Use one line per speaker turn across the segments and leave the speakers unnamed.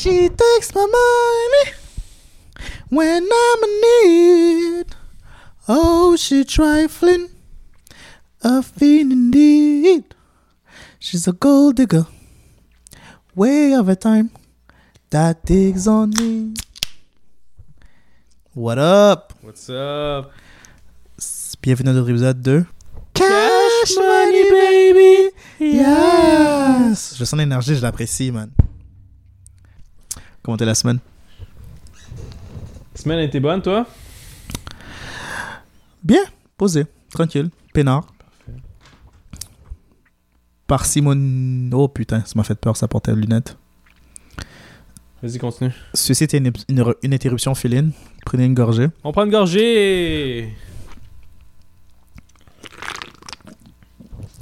She takes my money when I'm in need. Oh, she trifling, a fiend indeed. She's a gold digger, way of a time that digs on me. What up?
What's up?
Bienvenue à notre épisode de Cash Money Baby. Yes. Je sens l'énergie, je l'apprécie, man. Comment t'es la semaine?
Semaine a été bonne, toi?
Bien, posé, tranquille, peinard. Parcimonie. Oh putain, ça m'a fait peur, ça portait les lunettes.
Vas-y, continue.
Ceci était une, une- une interruption féline. Prenez une gorgée.
On prend une gorgée!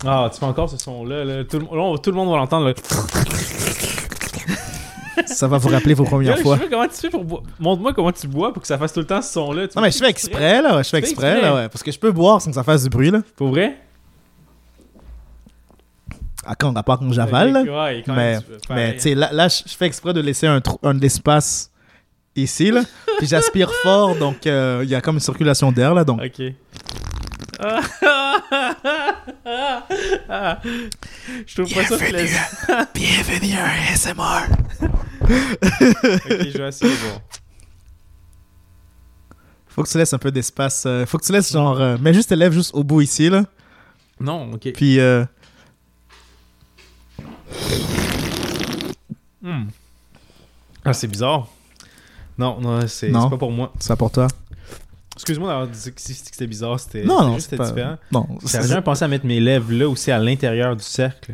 Ah, tu fais encore ce son-là, là. Tout, le, là, tout le monde va l'entendre.
Ça va vous rappeler vos premières
Yo,
fois.
Je sais pas comment tu fais pour boire. Montre-moi comment tu bois pour que ça fasse tout le temps ce son-là.
Non, mais je fais exprès, là. Je fais exprès,
exprès.
là, ouais. Parce que je peux boire sans que ça fasse du bruit, là.
Pour vrai?
À quand, à part quand j'avale, là.
Ouais, quand
Mais, mais tu sais, là, là, je fais exprès de laisser un, trou- un espace ici, là. Puis j'aspire fort, donc euh, il y a comme une circulation d'air, là. Donc,
Ok. Ah. Je trouve pas ça plaisant.
bienvenue à un SMR.
Ok.
Faut que tu laisses un peu d'espace. euh, faut que tu laisses genre. euh, mets juste tes lèvres juste au bout ici, là.
Non, ok.
Puis. euh,
Hmm. Ah, c'est bizarre. Non, non, c'est pas pour moi.
c'est pour toi.
Excuse-moi d'avoir dit que c'était bizarre, c'était
Non, non,
juste
pas.
différent.
Non.
J'avais jamais pensé à mettre mes lèvres là aussi à l'intérieur du cercle.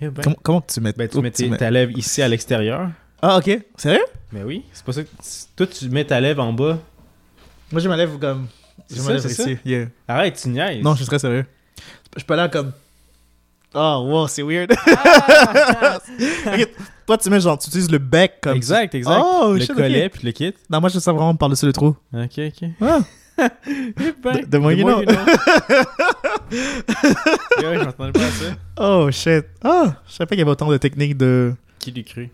Eh ben,
Comment, tu mets
ben, tu mets
tu mets-
ta lèvre ici à l'extérieur.
Ah, ok. Sérieux?
Mais oui, c'est pas ça que. Toi, tu mets ta lèvre en bas.
Moi, j'ai ma lèvre comme.
C'est
J'ai
ça,
ma lèvre
c'est ça?
ici. Yeah.
Arrête, tu niaises.
Non, je suis très sérieux. Je peux aller comme. Oh, wow, c'est weird. Ok, Toi, tu mets genre, tu utilises le bec comme.
Exact, exact.
Oh,
le
shit, ok.
collet puis le kit.
Non, moi, je sais vraiment par-dessus le trou.
Ok, ok.
Ah.
Eh ben,
De- de moi, you know.
Yo, je m'attendais pas à ça.
Oh, shit. Ah, je savais pas qu'il y avait autant de techniques de.
Qui l'eût cru?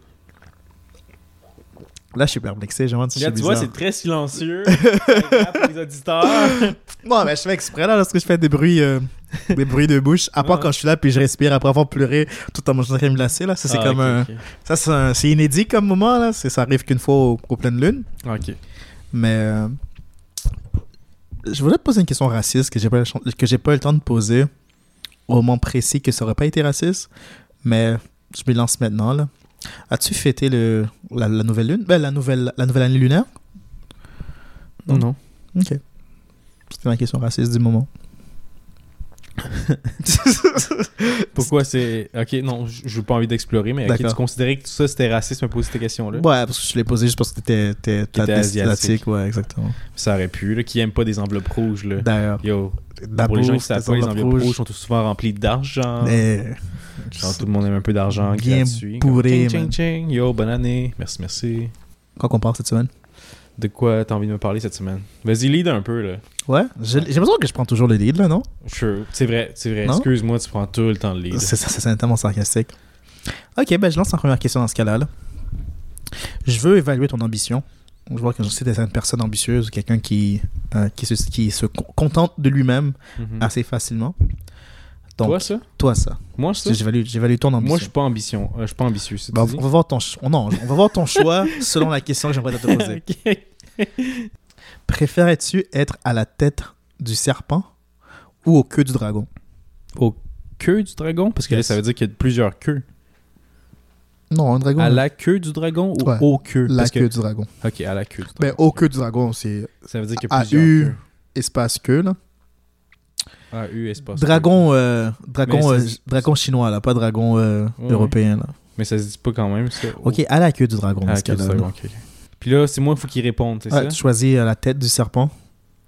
Là, je suis perplexé. Je me demande si je suis
Regarde, tu vois, c'est très silencieux. Pour les auditeurs.
Non, mais je fais exprès là lorsque je fais des bruits, euh, des bruits de bouche. À part
Ouais.
quand je suis là puis je respire après avoir pleuré tout en mangeant une crème glacée là. Ça c'est
Ah,
comme un, ça c'est un- c'est inédit comme moment là. C'est ça arrive qu'une fois au, au pleine lune.
Ok.
Mais euh, je voulais te poser une question raciste que j'ai pas que j'ai pas eu le temps de poser au moment précis que ça aurait pas été raciste. Mais je me lance maintenant là. As-tu fêté le la, la nouvelle lune, ben, la nouvelle la nouvelle année lunaire? Non.
Non.
Ok. C'était ma question raciste du moment.
Pourquoi c'est. Ok, non, je n'ai pas envie d'explorer, mais tu considérais que tout ça c'était raciste me poser ces questions-là.
Ouais, parce que je l'ai posé juste parce que t'étais t'étais
asiatique.
Ouais, exactement.
Ça aurait pu, là, qui aiment pas des enveloppes rouges, là.
D'ailleurs,
Yo, pour les gens qui savent pas, les
enveloppes
rouges
rouges.
sont tout souvent remplies d'argent.
Mais-
Genre, tout le monde aime un peu d'argent
Bien
gratuit.
bourré,
Comme, ching, ching, ching. Yo, bonne année. Merci, merci.
Quoi qu'on parle cette semaine?
De quoi t'as envie de me parler cette semaine? Vas-y, lead un peu, là.
Ouais, j'ai l'impression que je prends toujours le lead, là, non?
Sure. C'est vrai, c'est vrai. Excuse-moi, tu prends tout le temps le lead.
C'est ça, c'est tellement sarcastique. Ok, ben je lance la première question dans ce cas-là. là. Je veux évaluer ton ambition. Je vois que je d'être une personne ambitieuse, quelqu'un qui, euh, qui, se, qui se con- contente de lui-même
Mhm.
assez facilement. Donc,
Toi, ça?
toi, ça.
Moi, ça?
J'évalue j'évalue ton ambition.
Moi, je suis pas ambition. euh, je suis pas ambitieux,
Bah, on va voir ton non, on va voir ton choix selon la question que j'aimerais te poser. Préférais-tu être à la tête du serpent ou au queue du dragon?
Au queue du dragon? Parce que là, ça veut dire qu'il y a plusieurs queues.
Non, un dragon.
À la queue du dragon ou
Ouais.
au queue?
la
que-
queue du dragon.
Ok, à la queue du
Ben,
dragon.
au queue du dragon, c'est
Ça veut dire qu'il y a plusieurs
U
queues.
espace queue là.
A U espace.
Dragon, euh, dragon, euh, dragon chinois là, pas dragon euh,
Ouais,
européen là.
Mais ça se dit pas quand même, ça.
Ok, à la queue du dragon.
À la
ce
queue du dragon. Puis là, c'est moi, il faut qu'il réponde, c'est ça?
tu choisis à la tête du serpent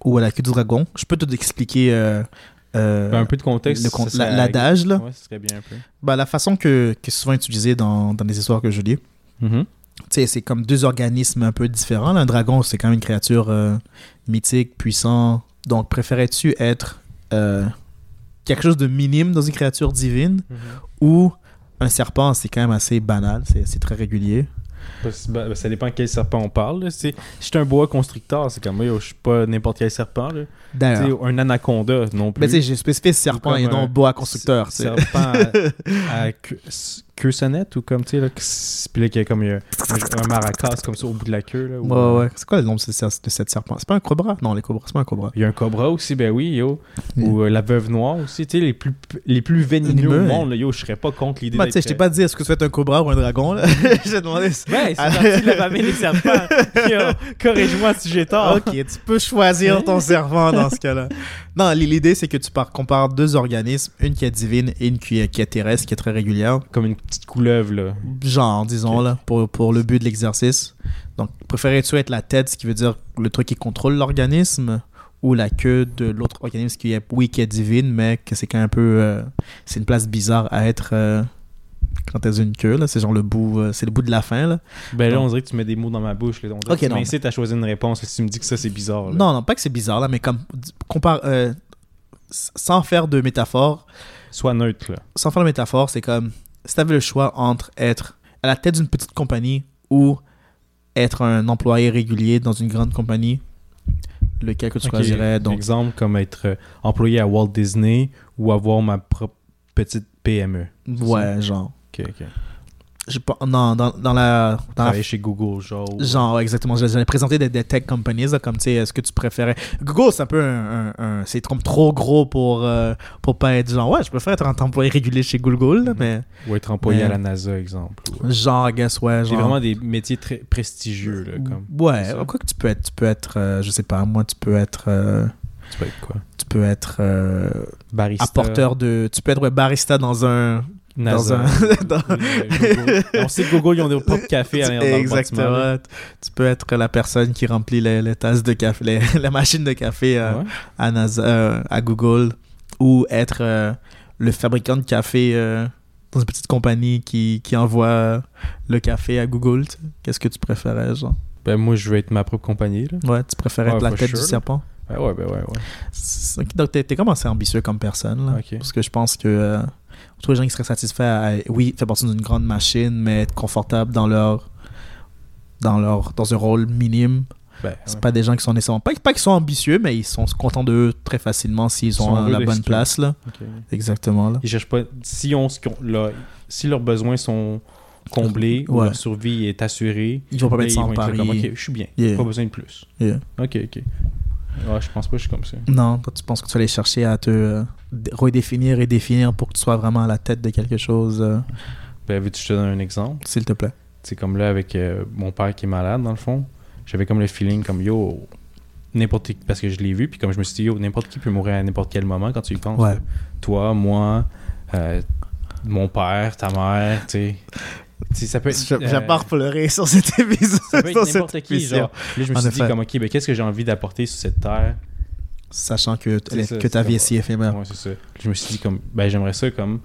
ou à la queue du dragon. Je peux te expliquer
Ben, un peu de contexte.
con- la- l'adage là.
Ouais, ça serait bien un peu.
Bah, la façon que, que souvent utilisé dans, dans les histoires que je lis, tu sais, c'est comme deux organismes un peu différents. là. Un dragon, c'est quand même une créature euh, mythique, puissant. Donc, préférais-tu être euh, quelque chose de minime dans une créature divine
Mhm.
ou un serpent, c'est quand même assez banal, c'est c'est très régulier.
Ben, ben, ça dépend quel serpent on parle. C'est- Si je suis un boa constrictor, c'est comme, je suis pas n'importe quel serpent. Là. Un anaconda non plus.
Mais j'ai spécifié serpent et non boa sais.
Serpent à, à queue, sonnette ou comme, tu sais, là, puis là, qu'il y a comme un, un maracas comme ça au bout de la queue. Là, ou,
Ouais, ouais. C'est quoi le nom de ce, de cette serpent? C'est pas un cobra? Non, les cobras, c'est pas un cobra.
Il y a un cobra aussi, ben oui, yo.
Mm.
Ou euh, la veuve noire aussi, tu sais, les plus, les plus vénéneux
Venimeux,
au monde, là, yo, je serais pas contre l'idée
Bah, tu sais, je t'ai pas dit est-ce que tu es un cobra ou un dragon, là? J'ai demandé.
Ouais, c'est parti la famille des serpents. Corrige-moi si j'ai tort.
Ok, tu peux choisir ton serpent dans ce cas-là. Non, l'idée, c'est que tu par- compares deux organismes, une qui est divine et une qui est, qui est terrestre, qui est très régulière.
Comme une petite couleuvre, là.
Genre, disons, là, pour, pour le but de l'exercice. Donc, préférais-tu être la tête, ce qui veut dire le truc qui contrôle l'organisme, ou la queue de l'autre organisme qui est, oui, qui est divine, mais que c'est quand même un peu. euh, c'est une place bizarre à être euh, quand t'as une queue, là. C'est genre le bout, euh, c'est le bout de la fin, là.
Ben là, on dirait que tu mets des mots dans ma bouche. Là. On dirait
Ok,
que tu m'incites à choisir une réponse. Si tu me dis que ça, c'est bizarre. là.
Non, non, pas que c'est bizarre, là, mais comme. Compare. euh, sans faire de métaphore,
Sois neutre, là.
sans faire de métaphore, c'est comme si tu avais le choix entre être à la tête d'une petite compagnie ou être un employé régulier dans une grande compagnie, lequel que tu choisirais. Donc,
Exemple, comme être euh, employé à Walt Disney ou avoir ma propre petite PME.
ouais, genre.
Ok, ok.
Pas- non, dans, dans la. Dans la
chez Google, genre.
Genre, ouais, exactement. J'allais présenter des, des tech companies, là, comme, tu sais, est-ce que tu préférais... Google, c'est un peu un... un- un- c'est comme trop gros pour, euh, pour pas être genre, ouais, je préfère être un employé régulier chez Google, là, mais
Ou être employé
Mais-
à la NASA, exemple.
genre, I guess, ouais, genre...
vraiment des métiers très prestigieux, là. Comme.
Ouais, quoi que tu peux être, tu peux être, euh, je sais pas, moi, tu peux être... euh,
Tu peux être quoi?
tu peux être euh,
Barista.
apporteur de... Tu peux être ouais, barista dans un...
NASA.
dans un- dans-.
On sait que Google, ils ont des propres cafés à l'intérieur dans le bâtiment, là.
Exactement. Tu peux être la personne qui remplit les, les tasses de café, les, la machine de café euh,
Ouais.
à, NASA, euh, à Google, ou être euh, le fabricant de café dans une petite compagnie qui, qui envoie le café à Google. tu sais. Qu'est-ce que tu préférais, genre?
Ben, moi, je veux être ma propre compagnie, là.
Ouais, tu préférais
Ouais,
être la tête
sure,
du serpent?
Ben ouais, ben ouais, ouais.
Donc, t'es t'es comme assez ambitieux comme personne, là. Parce que je pense que tous les gens qui seraient satisfaits à, oui, faire partie d'une grande machine, mais être confortable dans leur. Dans, leur, dans un rôle minime,
Ben,
C'est
ouais.
pas des gens qui sont nécessairement. Pas, pas qu'ils sont ambitieux, mais ils sont contents d'eux très facilement s'ils ont la bonne place. Là. Exactement. Là.
Ils cherchent pas. Si, on, là, si leurs besoins sont comblés ou leur survie est assurée,
Ils vont pas mettre ça en pari.
ok, je suis bien.
Yeah.
Pas besoin de plus.
Yeah.
Ok, ok. Ouais, je pense pas que je suis comme ça.
Non, toi, tu penses que tu vas aller chercher à te euh, redéfinir et définir pour que tu sois vraiment à la tête de quelque chose, euh,
Ben, veux-tu que je te donne un exemple?
s'il te plaît.
C'est comme là avec euh, mon père qui est malade, dans le fond. J'avais comme le feeling comme yo, n'importe qui, parce que je l'ai vu, puis comme je me suis dit, yo, n'importe qui peut mourir à n'importe quel moment quand tu y penses.
Ouais.
Toi, moi, mon père, ta mère, tu sais. Ça peut être.
Je,
euh,
je pleurer sur cet épisode.
ça peut être n'importe qui, genre. Là, je me
En
suis dit, comme, ok, ben, qu'est-ce que j'ai envie d'apporter sur cette terre?
Sachant que,
ça,
que ta vie est si éphémère.
Ouais, c'est ça. Je me suis dit, comme, ben, j'aimerais ça, comme,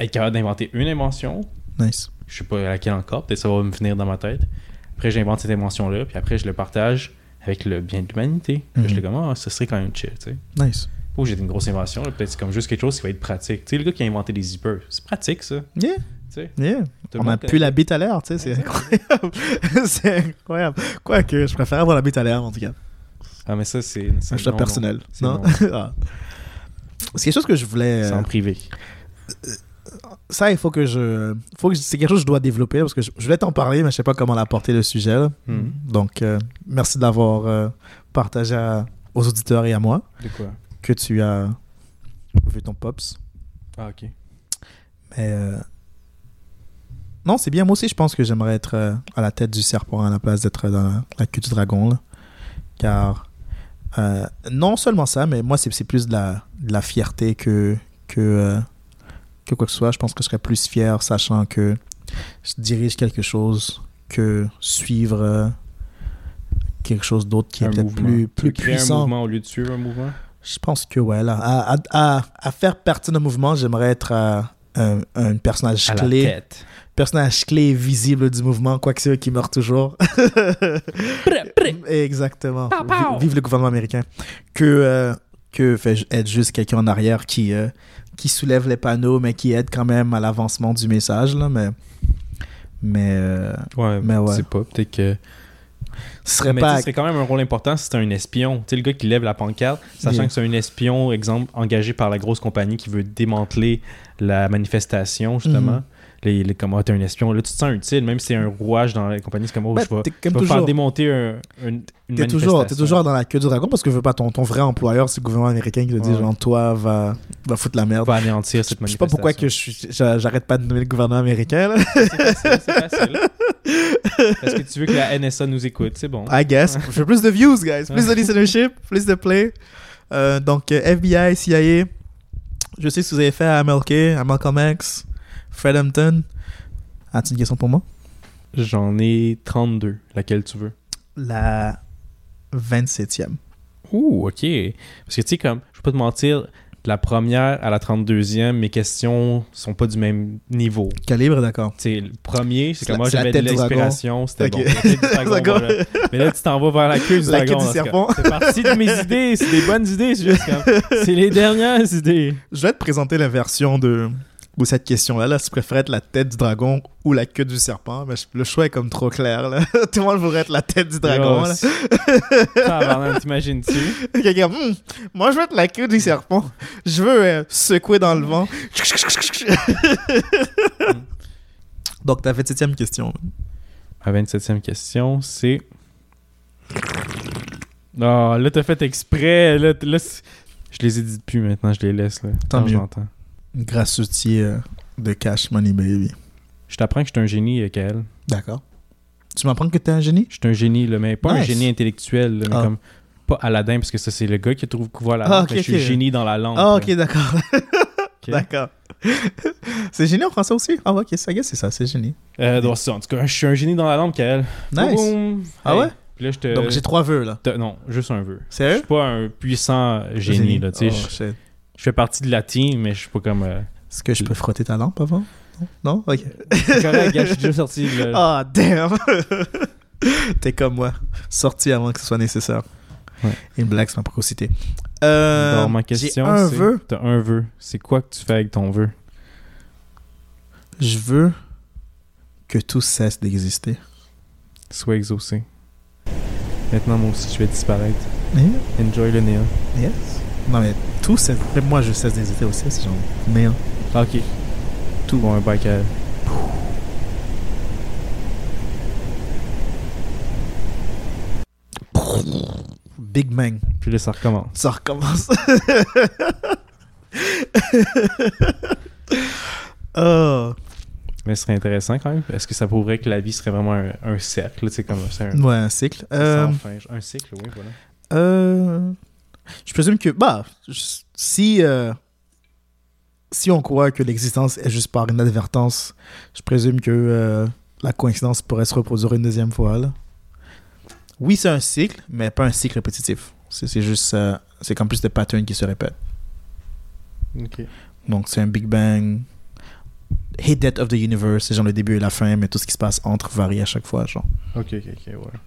être capable d'inventer une invention,
Nice.
je sais pas laquelle encore, peut-être ça va me venir dans ma tête. Après, j'invente cette invention-là, puis après, je le partage avec le bien de l'humanité. Je
Mhm.
suis comme, ah, ce serait quand même chill, tu sais.
Nice.
Pas que j'ai une grosse invention, peut-être c'est comme juste quelque chose qui va être pratique. Tu sais, le gars qui a inventé les zippers, c'est pratique, ça.
Yeah, yeah. On a
ça.
la bite à l'air, tu sais, c'est incroyable. c'est incroyable. Quoique, je préfère avoir la bite à l'air, en tout cas.
Ah, mais ça, c'est.
Un choix personnel.
C'est
Non?
non.
Ah. C'est quelque chose que je voulais.
C'est
euh,
en privé.
ça, il faut que je. Faut que je- c'est quelque chose que je dois développer parce que je, je voulais t'en parler, mais je sais pas comment l'apporter le sujet. là.
Mhm.
Donc, euh, merci d'avoir euh, partagé à- aux auditeurs et à moi
De quoi?
Que tu as vu ton Pops.
Ah, ok.
Mais. euh, Non, c'est bien. Moi aussi, je pense que j'aimerais être euh, à la tête du serpent à la place d'être dans la, la queue du dragon. là. Car. euh, non seulement ça, mais moi, c'est plus de la, de la fierté que. que euh, que quoi que ce soit, je pense que je serais plus fier sachant que je dirige quelque chose que suivre quelque chose d'autre qui est peut-être plus,
Tu
plus
créer un
puissant.
mouvement au lieu de suivre un mouvement?
Je pense que ouais, là, à, à, à, à faire partie d'un mouvement, j'aimerais être un, un personnage
À la
clé,
tête.
Personnage clé et visible du mouvement, quoique c'est eux qui meurent toujours. Exactement.
Pow, pow.
Vi- Vive le gouvernement américain. Que, euh, que fait être juste quelqu'un en arrière qui, euh, qui soulève les panneaux, mais qui aide quand même à l'avancement du message. Là, mais, Mais euh,
Ouais,
Mais ouais.
je sais pas. Peut-être que.
ce serait
mais
pas.
serait quand même un rôle important si c'est un espion. Tu sais, le gars qui lève la pancarte, sachant
Yeah.
que c'est un espion, exemple, engagé par la grosse compagnie qui veut démanteler la manifestation, justement.
Mhm.
Là, il est comme, ah, t'es un espion. Là, tu te sens utile, même si c'est un rouage dans la compagnie. C'est comme, oh,
Ben,
je vais, je vais faire
toujours.
démonter un, un- une
T'es
manifestation.
toujours, t'es toujours dans la queue du dragon parce que je veux pas ton, ton vrai employeur, c'est le gouvernement américain qui te dit
Ouais.
genre toi va, va foutre la merde.
va anéantir cette
Je sais
manifestation.
pas pourquoi que je j'arrête pas de nommer le gouvernement américain là.
C'est facile, c'est facile. Parce que tu veux que la NSA nous écoute, c'est bon.
I guess. Je veux plus de views, guys. Plus de listenership, plus de play. Euh, donc, FBI, CIA. Je sais ce que vous avez fait à MLK, à Malcolm X, Fred Hampton. As-tu une question pour moi?
J'en ai 32. Laquelle tu veux?
La 27e.
Ouh, ok. Parce que tu sais, comme, je vais pas te mentir, de la première à la 32e, mes questions sont pas du même niveau.
Calibre, d'accord?
Tu sais, le premier, c'est que moi j'avais de l'inspiration, c'était
Ok.
bon. Dragon, voilà. Mais là, tu t'en vas vers la queue du
La
dragon. ce. C'est parti de mes idées, c'est des bonnes idées, c'est juste comme. C'est les dernières idées.
Je vais te présenter la version de, de cette question-là. Là, si tu préfères être la tête du dragon ou la queue du serpent, mais le choix est comme trop clair. Là. Tout le monde voudrait être la tête du dragon. Là.
T'imagines-tu?
Quelqu'un, Hmm, moi je veux être la queue du serpent. Je veux euh, secouer dans le vent. Donc, ta 27e question.
Ma 27e question, c'est. Non, là, t'as fait exprès. Là, je les édite plus maintenant, je les laisse. Là,
Tant mieux. Outil euh, de Cash Money Baby.
Je t'apprends que je suis un génie, euh, Kael.
D'accord. Tu m'apprends que t'es un génie?
Je suis un génie, là, mais pas un génie intellectuel, là, mais
Ah.
comme. Pas Aladdin, parce que ça, c'est le gars qui trouve couvert la
Ah,
mais Je suis génie dans la lampe.
Ah, ok, d'accord. D'accord. c'est génie en français aussi? Ah, ok, ça, c'est ça, c'est génie.
Euh, donc, c'est ça, en tout cas, je suis un génie dans la lampe, Kael.
Nice.
Boum.
Ah ouais?
Puis là, je te.
Donc, j'ai trois vœux, là.
te- Non, juste un vœu. Je
Sérieux?
suis pas un puissant génie, là, tu sais.
Oh,
je- fais partie de la team, mais je suis pas comme. euh,
Est-ce que je peux frotter ta lampe avant? Non? Non? Ok.
C'est correct, gars, je suis déjà sorti.
Ah, damn! T'es comme moi. Sorti avant que ce soit nécessaire.
Ouais.
Une blague, c'est ma précocité. Euh,
ma
j'ai
question,
un vœu.
T'as un vœu. C'est quoi que tu fais avec ton vœu?
Je veux que tout cesse d'exister.
Sois exaucé. Maintenant, moi aussi, je vais disparaître.
Yeah.
Enjoy le néant.
Yes. Non, mais tout. Même moi, je cesse d'exister aussi, c'est genre. Néant.
Ah, ok. Tout. Bon, un bac à...
Big Bang.
Puis là, ça recommence.
Ça recommence. oh.
Mais ce serait intéressant quand même. Est-ce que ça prouverait que la vie serait vraiment un, un cercle? C'est comme c'est un...
Ouais, un cycle. Euh,
fin. Un cycle, oui, voilà.
Euh, je présume que, bah, si, euh, si on croit que l'existence est juste par inadvertance, je présume que euh, la coïncidence pourrait se reproduire une deuxième fois. là. Oui, c'est un cycle, mais pas un cycle répétitif. C'est juste, euh, c'est comme plus des patterns qui se répètent. Donc, c'est un Big Bang. Hit Death of the Universe, c'est genre le début et la fin, mais tout ce qui se passe entre varie à chaque fois. Genre.
Ok, ok, ok, ouais.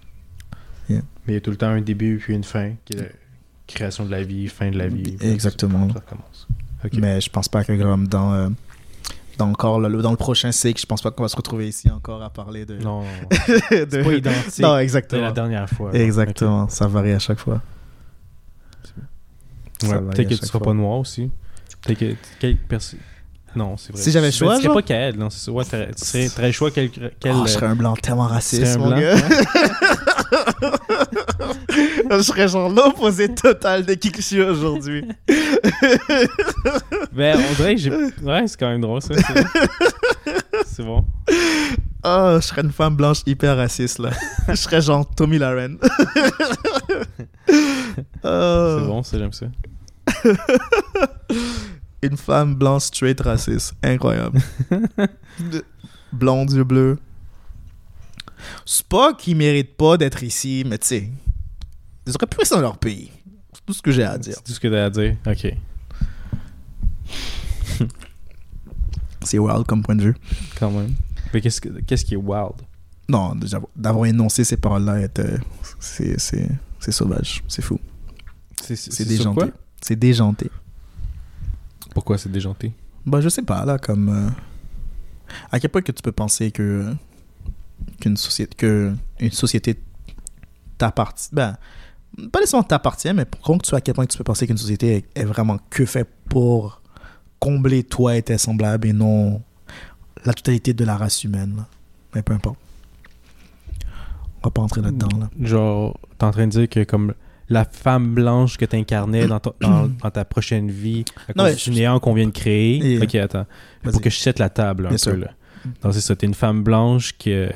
Yeah.
Mais il y a tout le temps un début puis une fin, qui est création de la vie, fin de la vie.
Exactement.
Ça recommence. Ok.
Mais je pense pas que comme dans, euh, dans, encore le, dans le prochain cycle, je pense pas qu'on va se retrouver ici encore à parler de.
Non,
de-
pas identique
Non,
de
exactement.
la dernière fois.
Exactement, ça varie à chaque fois.
Ouais, Peut-être que tu seras
fois.
pas noir aussi. Peut-être que quelques personnes. Non, c'est vrai.
Si j'avais choix,
Tu serais pas Kaed, non, c'est ça. Ouais, tu serais, choix quel. quel
Oh, je serais un blanc tellement raciste, mon
blanc,
gars. je serais genre l'opposé total de qui que je suis aujourd'hui.
Ben, on dirait que j'ai. Ouais, c'est quand même drôle, ça. C'est bon.
Oh, je serais une femme blanche hyper raciste, là. je serais genre Tommy Lauren. Oh,
C'est bon, ça, j'aime ça.
Une femme blanche straight raciste. Incroyable. De- Blonde, yeux bleus. C'est pas qu'ils méritent pas d'être ici, mais tu sais, ils auraient pu rester dans leur pays. C'est tout ce que j'ai à dire.
C'est tout ce que t'as à dire? Ok.
C'est wild comme point de vue.
Quand même. Mais qu'est-ce, que- qu'est-ce qui est wild?
Non, d'avoir énoncé ces paroles-là, euh, c'est, c'est, c'est sauvage. C'est fou.
C'est,
C'est déjanté. C'est déjanté.
Pourquoi c'est déjanté?
Bah, je sais pas, là, comme. euh, à quel point que tu peux penser que. Qu'une société, que une société t'appartient. Ben, pas nécessairement t'appartient, mais pour contre, tu à quel point tu peux penser qu'une société est, est vraiment que faite pour combler toi et tes semblables et non la totalité de la race humaine. là. Mais peu importe. On va pas entrer là-dedans. Là.
Genre, t'es en train de dire que comme la femme blanche que t'incarnais dans, dans, dans ta prochaine vie, à cause du néant qu'on vient de créer.
Et-
Ok, attends. Pour que je sette la table un
Bien
peu
sûr.
là. Donc c'est ça, t'es une femme blanche qui est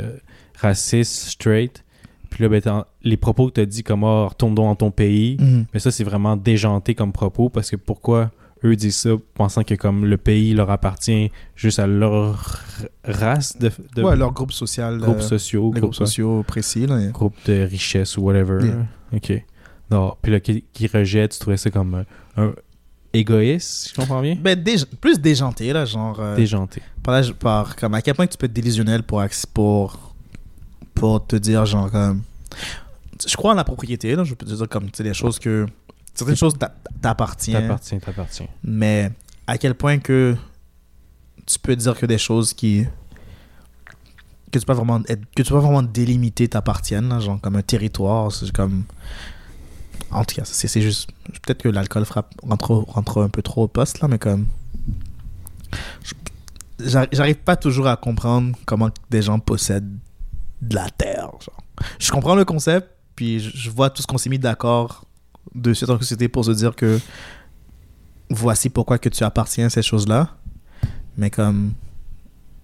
raciste, straight. Puis là, ben, les propos que t'as dit comme oh, retourne donc dans ton pays.
Mhm.
Mais ça, c'est vraiment déjanté comme propos parce que pourquoi eux disent ça pensant que comme le pays leur appartient juste à leur race de, de
ouais, leur groupe social.
groupes
euh,
sociaux,
les groupes
groupes,
sociaux précis. Là,
groupes de richesse ou whatever.
Yeah.
Ok. Non, puis là, qui, qui rejette, tu trouvais ça comme euh, un égoïste, si je comprends bien?
Ben, déj- plus déjanté, là, genre. euh,
Déjanté.
par, là, par comme à quel point tu peux être délusionnel pour, pour te dire, genre, comme. Je crois en la propriété, là, je peux te dire, comme, tu sais, des choses que. Certaines choses t'a- t'appartiennent.
T'appartiens, t'appartiens.
Mais à quel point que tu peux dire que des choses qui. que tu peux pas vraiment, être- que tu peux pas vraiment délimiter t'appartiennent, là, genre comme un territoire, c'est comme. En tout cas, c'est c'est juste. Peut-être que l'alcool frappe, rentre, rentre un peu trop au poste, là, mais comme. je- J'arrive pas toujours à comprendre comment des gens possèdent de la terre. Genre. Je comprends le concept, puis je, vois tout ce qu'on s'est mis d'accord dans la société pour se dire que voici pourquoi que tu appartiens à ces choses-là. Mais comme,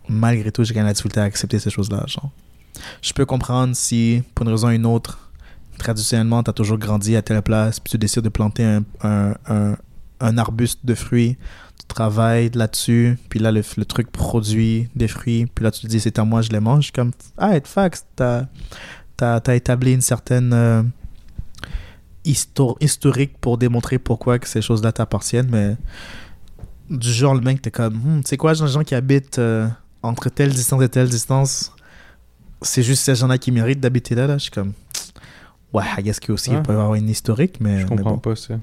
malgré tout, j'ai quand même la difficulté à accepter ces choses-là. Genre. Je peux comprendre si, pour une raison ou une autre, traditionnellement, tu as toujours grandi à telle place, puis tu décides de planter un, un, un, un arbuste de fruits, travailles là-dessus, puis là, le, le truc produit des fruits, puis là, tu te dis, c'est à moi, je les mange. Comme, ah, et fax, t'as as, établi une certaine euh, histo- historique pour démontrer pourquoi que ces choses-là t'appartiennent, mais du genre, le mec, t'es comme, Hmm, tu sais quoi, les gens qui habitent euh, entre telle distance et telle distance, c'est juste ces gens-là qui méritent d'habiter là, là? Je suis comme, ouais, I guess qu'il aussi,
Ouais.
il peut y avoir une historique, mais,
Je
mais
comprends
bon.
pas ça.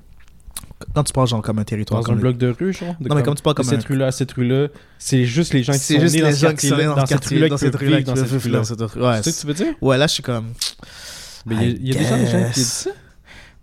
Quand tu parles, genre, comme un territoire,
Dans
comme
un bloc de rue, genre? de
Non, mais
comme-
comme tu parles comme
cette
un-
rue-là à cette rue-là, c'est juste les gens qui
c'est
sont
juste
nés dans
les
ce
gens qui sont dans ce dans cette
vivre
qui
dans cette
vivre
rue-là.
dans cette rue. Ouais,
C'est ça que tu veux dire?
ouais, là, je suis comme,
Mais il y a- il y a déjà des gens qui disent ça?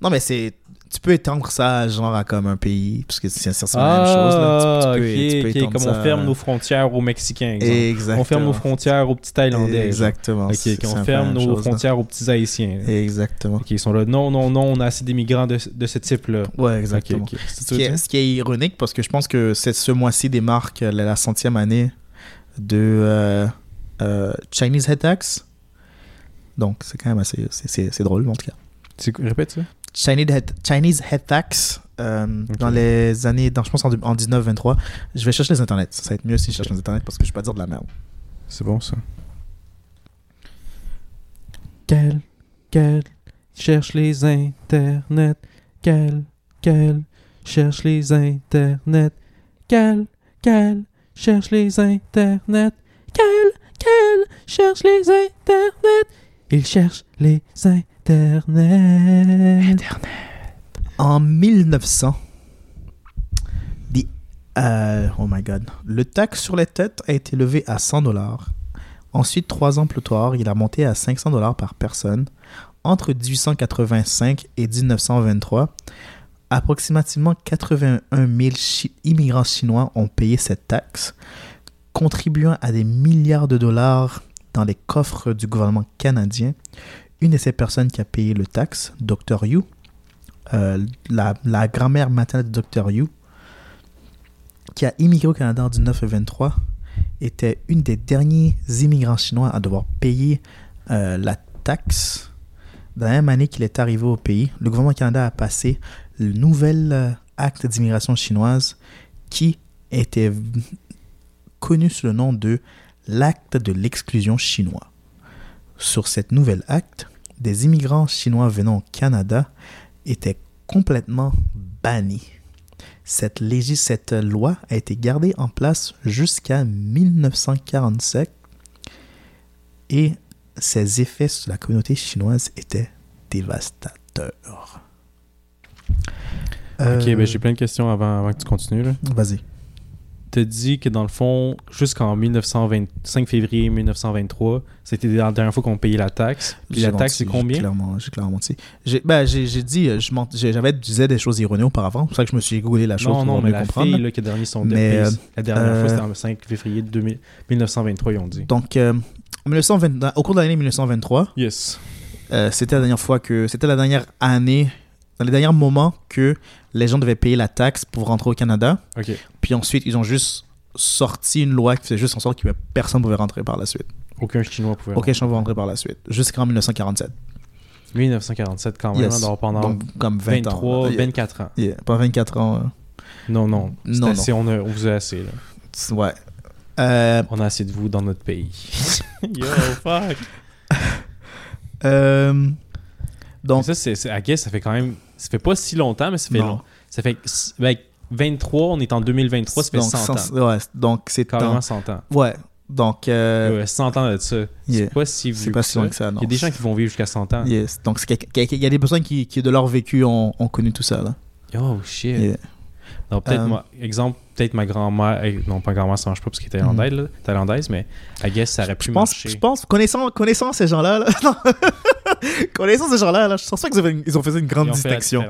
Non, mais c'est. Tu peux étendre ça, genre, à comme un pays, parce que c'est c'est la même chose, là. Tu-
Ah,
tu peux- tu peux
Comme
ça-
on ferme nos frontières aux Mexicains.
Exactement.
On ferme nos frontières aux petits Thaïlandais.
Exactement.
Ok,
c'est-
qu'on
c'est un peu
ferme nos
chose, là.
frontières aux petits Haïtiens. là.
Exactement.
Ils sont là. Non, non, non, on a assez d'immigrants de, de ce type-là.
Ouais,
Ok,
exactement. Ce, qui
tu
est,
dire?
ce qui est ironique, parce que je pense que c'est ce mois-ci démarque la, la centième année de euh, euh, Chinese Head Tax. Donc, c'est quand même assez. c'est- drôle, en tout cas.
C'est- Répète ça.
Chinese Head, Chinese Head Tax, euh, dans les années. Dans, je pense en, en 19-23. Je vais chercher les internets. Ça va être mieux si je cherche les internets parce que je vais pas dire de la merde.
C'est bon, ça. Quel, quel, cherche les internets? Quel, quel, cherche les internets? Quel, quel, cherche les internets? Quel, quel, cherche les internets? Il cherche les internets.
En 1900, the- euh, oh my god, le taxe sur les têtes a été levé à 100 dollars. Ensuite, trois ans plus tard, il a monté à 500 dollars par personne. Entre 1885 et 1923, approximativement 81 000 chi- immigrants chinois ont payé cette taxe, contribuant à des milliards de dollars dans les coffres du gouvernement canadien. Une de ces personnes qui a payé le taxe, Dr. Yu, euh, la, la grand-mère maternelle de Dr. Yu, qui a immigré au Canada en 1923, était une des derniers immigrants chinois à devoir payer euh, la taxe. Dans la même année qu'il est arrivé au pays, le gouvernement du Canada a passé le nouvel euh, acte d'immigration chinoise qui était connu sous le nom de l'acte de l'exclusion chinois. Sur cette nouvelle acte, des immigrants chinois venant au Canada étaient complètement bannis. Cette, légis- cette loi a été gardée en place jusqu'à 1947 et ses effets sur la communauté chinoise étaient dévastateurs.
Ok,
Euh,
ben j'ai plein de questions avant, avant que tu continues.
Vas-y.
Te dit que dans le fond, jusqu'en 1925 février 1923, c'était la dernière fois qu'on payait la taxe. Puis la taxe, c'est combien
J'ai clairement, clairement menti. J'ai, ben, dit, euh, j'avais disais des choses erronées auparavant. C'est pour ça que je me suis googlé la chose
Non,
pour
non, mais la
comprendre.
fille là, qui a dernier son
Mais,
death, la dernière
euh,
fois, c'était le 5 février 2000 1923, ils ont dit.
Donc, euh, en 1920 dans- au cours de l'année 1923,
Yes.
euh, c'était la dernière fois que, c'était la dernière année, dans les derniers moments que les gens devaient payer la taxe pour rentrer au Canada. Puis ensuite, ils ont juste sorti une loi qui faisait juste en sorte que personne ne pouvait rentrer par la suite.
Aucun Chinois pouvait.
Aucun champ pouvait rentrer par la suite. Jusqu'en 1947.
1947, quand même,
Yes.
pendant
Donc, comme 20
23,
ans. Yeah.
24 ans.
Yeah, Pas 24 ans. euh,
Non, non.
Non,
assez, On, a- on vous a assez, là.
Ouais. Euh,
On a assez de vous dans notre pays. Yo, fuck.
euh,
Donc, ça, c'est, I guess, ça fait quand même. Ça fait pas si longtemps, mais ça fait
Non.
long. Ça fait. ben, 23, on est en 2023, ça fait
donc,
100 ans.
ouais, donc c'est
Carrément
dans-
100 ans.
Ouais. Donc, euh,
Ouais, 100 ans de ça.
yeah.
C'est pas si vieux
c'est pas si loin que ça. Non.
Il y a des gens qui vont vivre jusqu'à 100 ans.
Yes. Donc, il y a des personnes qui, qui de leur vécu, ont, ont connu tout ça. Là.
Oh shit.
Yeah.
Donc, peut-être
Euh,
moi, exemple, peut-être ma grand-mère, non pas grand-mère, ça marche pas parce qu'elle est thaïlandaise, là, thaïlandaise, mais I guess ça aurait pu
Je pense,
marcher.
je pense connaissant, connaissant ces gens-là, là, connaissant ces gens-là, là, je pense pas qu'ils ont fait une, ils ont fait une grande
ont
distinction.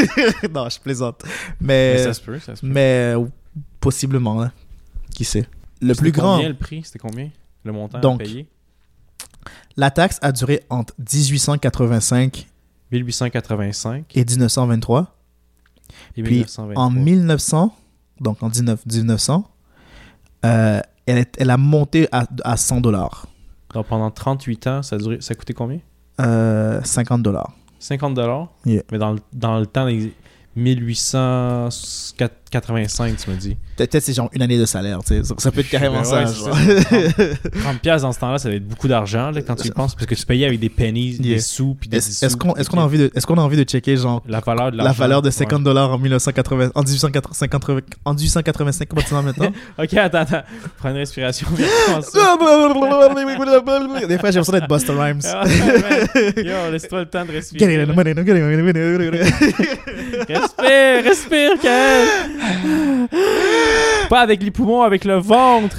non, je plaisante.
Mais
Mais,
ça se peut, ça se peut.
mais euh, possiblement, là. Qui sait? Le plus grand,
combien le prix? C'était combien? Le montant
Donc,
à payer
la taxe a duré entre 1885
1885
et 1923.
et
Puis,
1923.
En 1900, donc en 1900, euh, elle, a monté à, à 100 dollars.
Donc pendant 38 ans, ça, a duré, ça coûtait combien?
Euh, 50 dollars.
50 dollars?
Yeah.
Mais dans, dans, le temps, 1804 85, tu me dis.
Peut-être c'est genre une année de salaire, tu sais. Ça peut être carrément
ben ouais, ça. 30 pièces dans ce temps-là, ça va être beaucoup d'argent là, quand tu y penses, parce que tu payais avec des pennies,
yeah.
des sous, puis des
Est-ce, est qu'on est a envie de est-ce a envie de checker genre
la valeur de
la valeur de 50 dollars en 1980 en 1885 en 1885 comment maintenant?
OK, attends attends. Prends une respiration.
des fois, j'ai l'impression d'être Buster Rhymes.
Yo, laisse-toi le temps de respirer. Respire, respire, Ken. Pas avec les poumons, avec le ventre.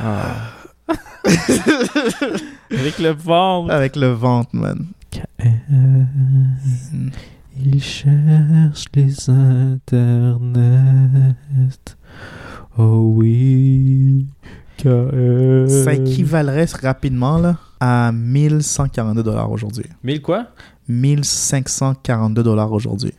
Ah. avec le ventre.
Avec le ventre, man.
Il cherche les internets. Oh oui.
Ça équivalerait rapidement là, à 1142 dollars aujourd'hui.
Mille quoi?
1542 dollars aujourd'hui.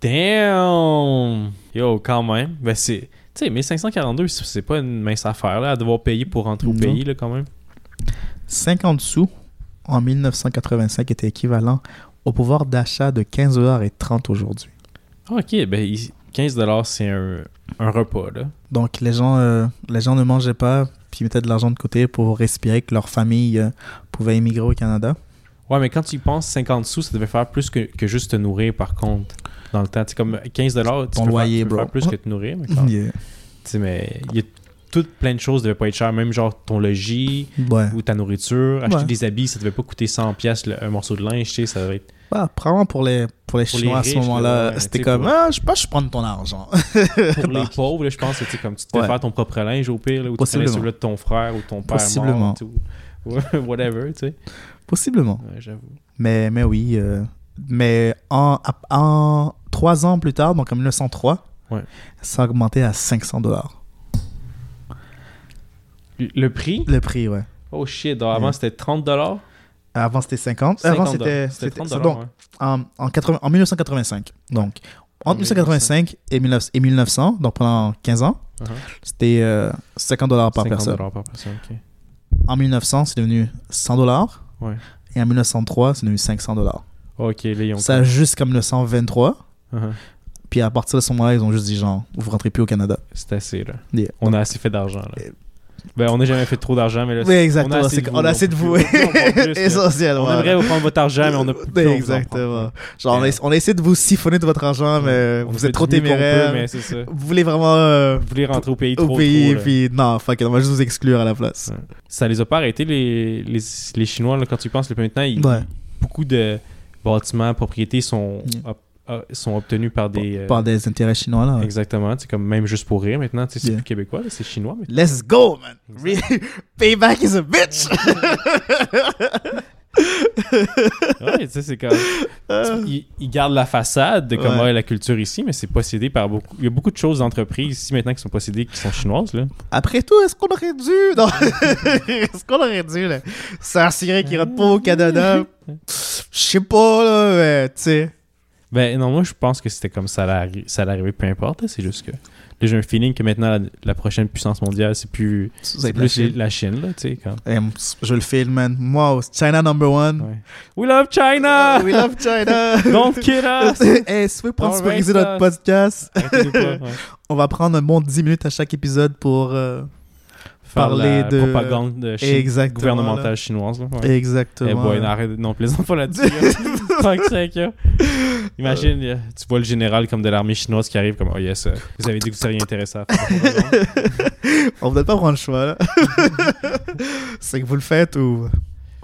Damn! Yo, quand même. Ben, c'est. Tu sais, 1542, c'est pas une mince affaire, là, à devoir payer pour rentrer au
Non.
pays, là, quand même.
50 sous en 1985 était équivalent au pouvoir d'achat de 15 dollars et 30 aujourd'hui.
Ok, ben, il- 15$, c'est un, un repas, là.
Donc les gens, euh, les gens ne mangeaient pas, puis mettaient de l'argent de côté pour respirer que leur famille euh, pouvait émigrer au Canada.
Ouais, mais quand tu y penses, 50 sous, ça devait faire plus que, que juste te nourrir, par contre. Dans le temps, tu sais, comme 15$, tu
Ton
peux,
loyer,
faire, tu peux
bro.
faire plus que te nourrir, mais quand-
Yeah.
Tu sais, mais il y a toutes plein de choses devaient pas être chères, même genre ton logis
Ouais.
ou ta nourriture. Acheter
Ouais.
des habits, ça devait pas coûter 100$ piastres, le- un morceau de linge, tu sais, ça devait être.
Bah, probablement pour les, pour les
Pour
Chinois
les
à ce moment-là,
ouais,
c'était comme
pour-
Ah, je sais pas, je prends ton argent.
Pour les pauvres, là, je pense que tu sais, comme tu te faire ton propre linge au pire, là, ou tu celui de ton frère ou ton père
Possiblement.
mort, ou- whatever, tu sais.
Possiblement.
Ouais, j'avoue.
Mais, mais oui. euh, mais en, en trois ans plus tard, donc en 1903,
Ouais.
ça a augmenté à 500 dollars.
Le- prix?
Le prix, ouais.
Oh shit, donc avant
Ouais.
c'était 30$.
Avant, c'était 50. Avant,
50$.
c'était
C'était
c'était-
30$.
donc,
ouais.
en, en, 80 en 1985. Donc,
En
entre 1985 et, 19 et 1900, donc pendant 15 ans,
Uh-huh.
c'était euh, 50 dollars par
50
personne.
dollars par personne, ok.
En 1900, c'est devenu 100 dollars.
Ouais.
Et en 1903, c'est devenu 500 dollars.
Ok, là, ils ont.
Ça jusqu'en 1923.
Uh-huh.
Puis à partir de ce moment-là, ils ont juste dit genre, vous rentrez plus au Canada.
C'est assez, là.
Yeah.
On a assez fait d'argent, là. Ben, on n'a jamais fait trop d'argent, mais là.
Oui, exactement.
on a assez de vous,
a assez de
on
vous.
plus- on.
Essentiellement.
Aimerait vous prendre votre argent, mais on a plus
Exactement. Genre, on a, on a essayé de vous siphonner de votre argent, mais
On
vous êtes trop téméraire.
peut, mais c'est ça.
Vous voulez vraiment euh,
Vous voulez rentrer au pays
au
trop,
pays,
trop,
puis non, fuck it, on va juste vous exclure à la place.
Ouais. Ça les a pas arrêtés, les, les, les Chinois, là, quand tu y penses, là, maintenant, ils-
Ouais.
beaucoup de bâtiments, propriétés sont
Mm.
Sont obtenus par des. euh,
Par des intérêts chinois, là. ouais.
Exactement. C'est comme même juste pour rire maintenant. C'est
Yeah.
plus québécois, c'est chinois. Mais...
Let's go, man. Payback is a bitch.
Ouais, tu sais, c'est comme. Ils, ils gardent la façade de comment
Ouais.
est la culture ici, mais c'est possédé par beaucoup. Il y a beaucoup de choses d'entreprises ici maintenant qui sont possédées qui sont chinoises, là.
Après tout, est-ce qu'on aurait dû? Est-ce qu'on aurait dû, là? S'assurer qu'il rentre pas au Canada? Je sais pas, là, mais tu sais.
Ben non, moi je pense que c'était comme ça allait, ça allait arriver, peu importe. C'est juste que. Là, j'ai un feeling que maintenant la, la prochaine puissance mondiale, c'est plus. C'est
la Chine.
la Chine, là, tu sais.
Eh, je le filme, man. Moi, China number one.
Ouais. We love China!
We love China.
Don't kid us!
Eh, si vous voulez sponsoriser notre podcast,
ouais.
on va prendre un bon 10 minutes à chaque épisode pour euh, Parler
la
de-
propagande de Chine-
Exactement,
gouvernementale chinoise. Là. Ouais. Eh
Exactement.
boy, non, arrête, non, plaisante pas là-dessus. Tant que c'est que- Imagine, euh, tu vois le général comme de l'armée chinoise qui arrive comme Oh yes, euh, vous avez dit que vous seriez intéressé à faire la propagande.
On va peut-être pas prendre le choix, là. C'est que vous le faites ou...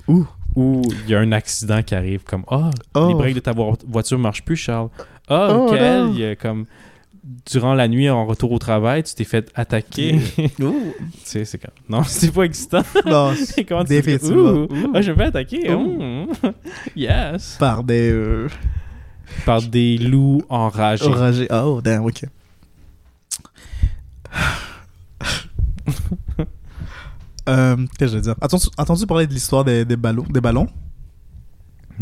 Ou...
Ou il y a un accident qui arrive comme Oh,
Oh.
les breaks de ta vo- voiture marchent plus, Charles. Ah,
Oh,
ok,
non.
il y a comme durant la nuit en retour au travail, tu t'es fait attaquer. tu
Ouh.
sais, c'est comme Non, c'est pas excitant.
Non,
Comment tu. Ouh,
Ouh.
ah, je me fais attaquer.
Ouh.
Yes.
par des... Euh,
Par des loups enragés.
enragés. Oh, damn, ok. euh, Qu'est-ce que je veux dire? Entendu parler de l'histoire des, des ballons, des ballons?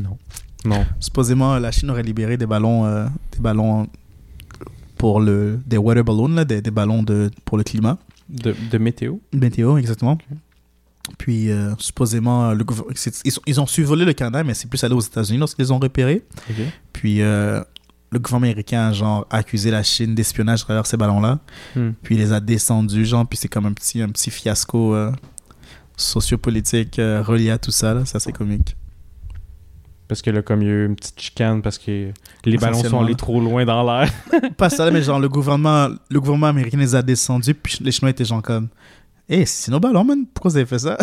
Non. Non.
Supposément, la Chine aurait libéré des ballons, euh, des ballons pour le... Des water balloons, là, des, des ballons de, pour le climat.
De, de météo.
Météo, exactement. Puis, euh, supposément, le ils, sont- ils ont survolé le Canada, mais c'est plus allé aux États-Unis lorsqu'ils les ont repérés. Puis, euh, le gouvernement américain a, genre, accusé la Chine d'espionnage à travers ces ballons-là.
Hmm.
Puis, il les a descendus, genre, puis c'est comme un petit, un petit fiasco euh, sociopolitique euh, relié à tout ça, là. C'est assez comique.
Parce que là, comme il y a eu une petite chicane parce que les ballons sont allés trop loin dans l'air.
Pas ça, mais genre, le gouvernement, le gouvernement américain les a descendus, puis les Chinois étaient genre comme... Hé, c'est nos ballons, man. Pourquoi vous avez fait ça?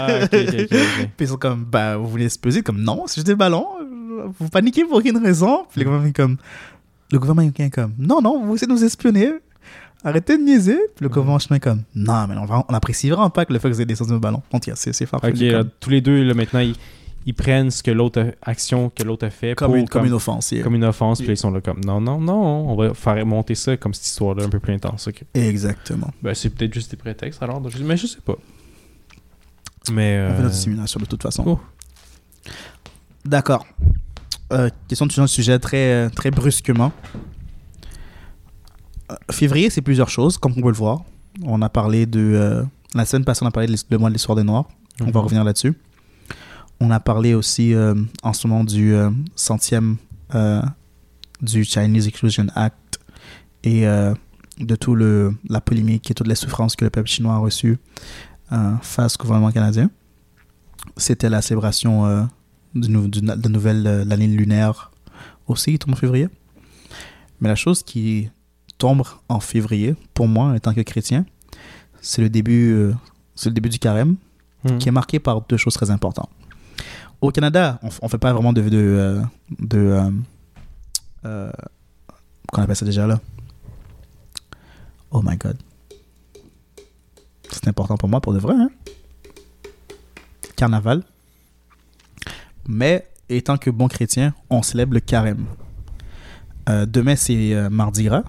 ah.
Puis ils sont comme, bah, vous voulez se peser? Comme, non, c'est juste des ballons. Vous paniquez pour aucune raison. Puis le gouvernement est comme, le gouvernement américain est comme, non, non, vous essayez de nous espionner. Arrêtez de niaiser. Puis le gouvernement chinois est comme, non, mais on, va, on apprécie vraiment pas que le fait que vous ayez descendu nos ballons. Donc, c'est c'est fort.
Ok, là, tous les deux, là, maintenant, ils, ils prennent ce que l'autre a- action que l'autre a fait
comme,
pour,
une, comme une offense. yeah.
comme une offense, puis ils sont là comme non, non, non, on va faire monter ça comme cette histoire-là un peu plus intense.
Exactement.
Ben, c'est peut-être juste des prétextes alors, donc mais je sais pas. Mais.
On fait
euh,
notre simulation de toute façon.
Oh.
D'accord. Euh, question de changer de sujet très, euh, très brusquement. Euh, février, c'est plusieurs choses, comme on peut le voir. On a parlé de. euh, la semaine passée, on a parlé de le mois de l'histoire des Noirs. On va
Mhm.
revenir là-dessus. On a parlé aussi euh, en ce moment du euh, centième euh, du Chinese Exclusion Act et de tout le la polémique et toutes les souffrances que le peuple chinois a reçues face au gouvernement canadien. C'était la célébration du nou- de nouvelle l'année lunaire aussi qui tombe en février. Mais la chose qui tombe en février pour moi en tant que chrétien, c'est le début c'est le début du carême
Mhm.
qui est marqué par deux choses très importantes. Au Canada, on, on fait pas vraiment de de euh, de euh, euh, qu'on appelle ça déjà là. Oh my god. C'est important pour moi pour de vrai. Hein? Carnaval. Mais étant que bon chrétien, on célèbre le carême. Euh, demain c'est euh, mardi gras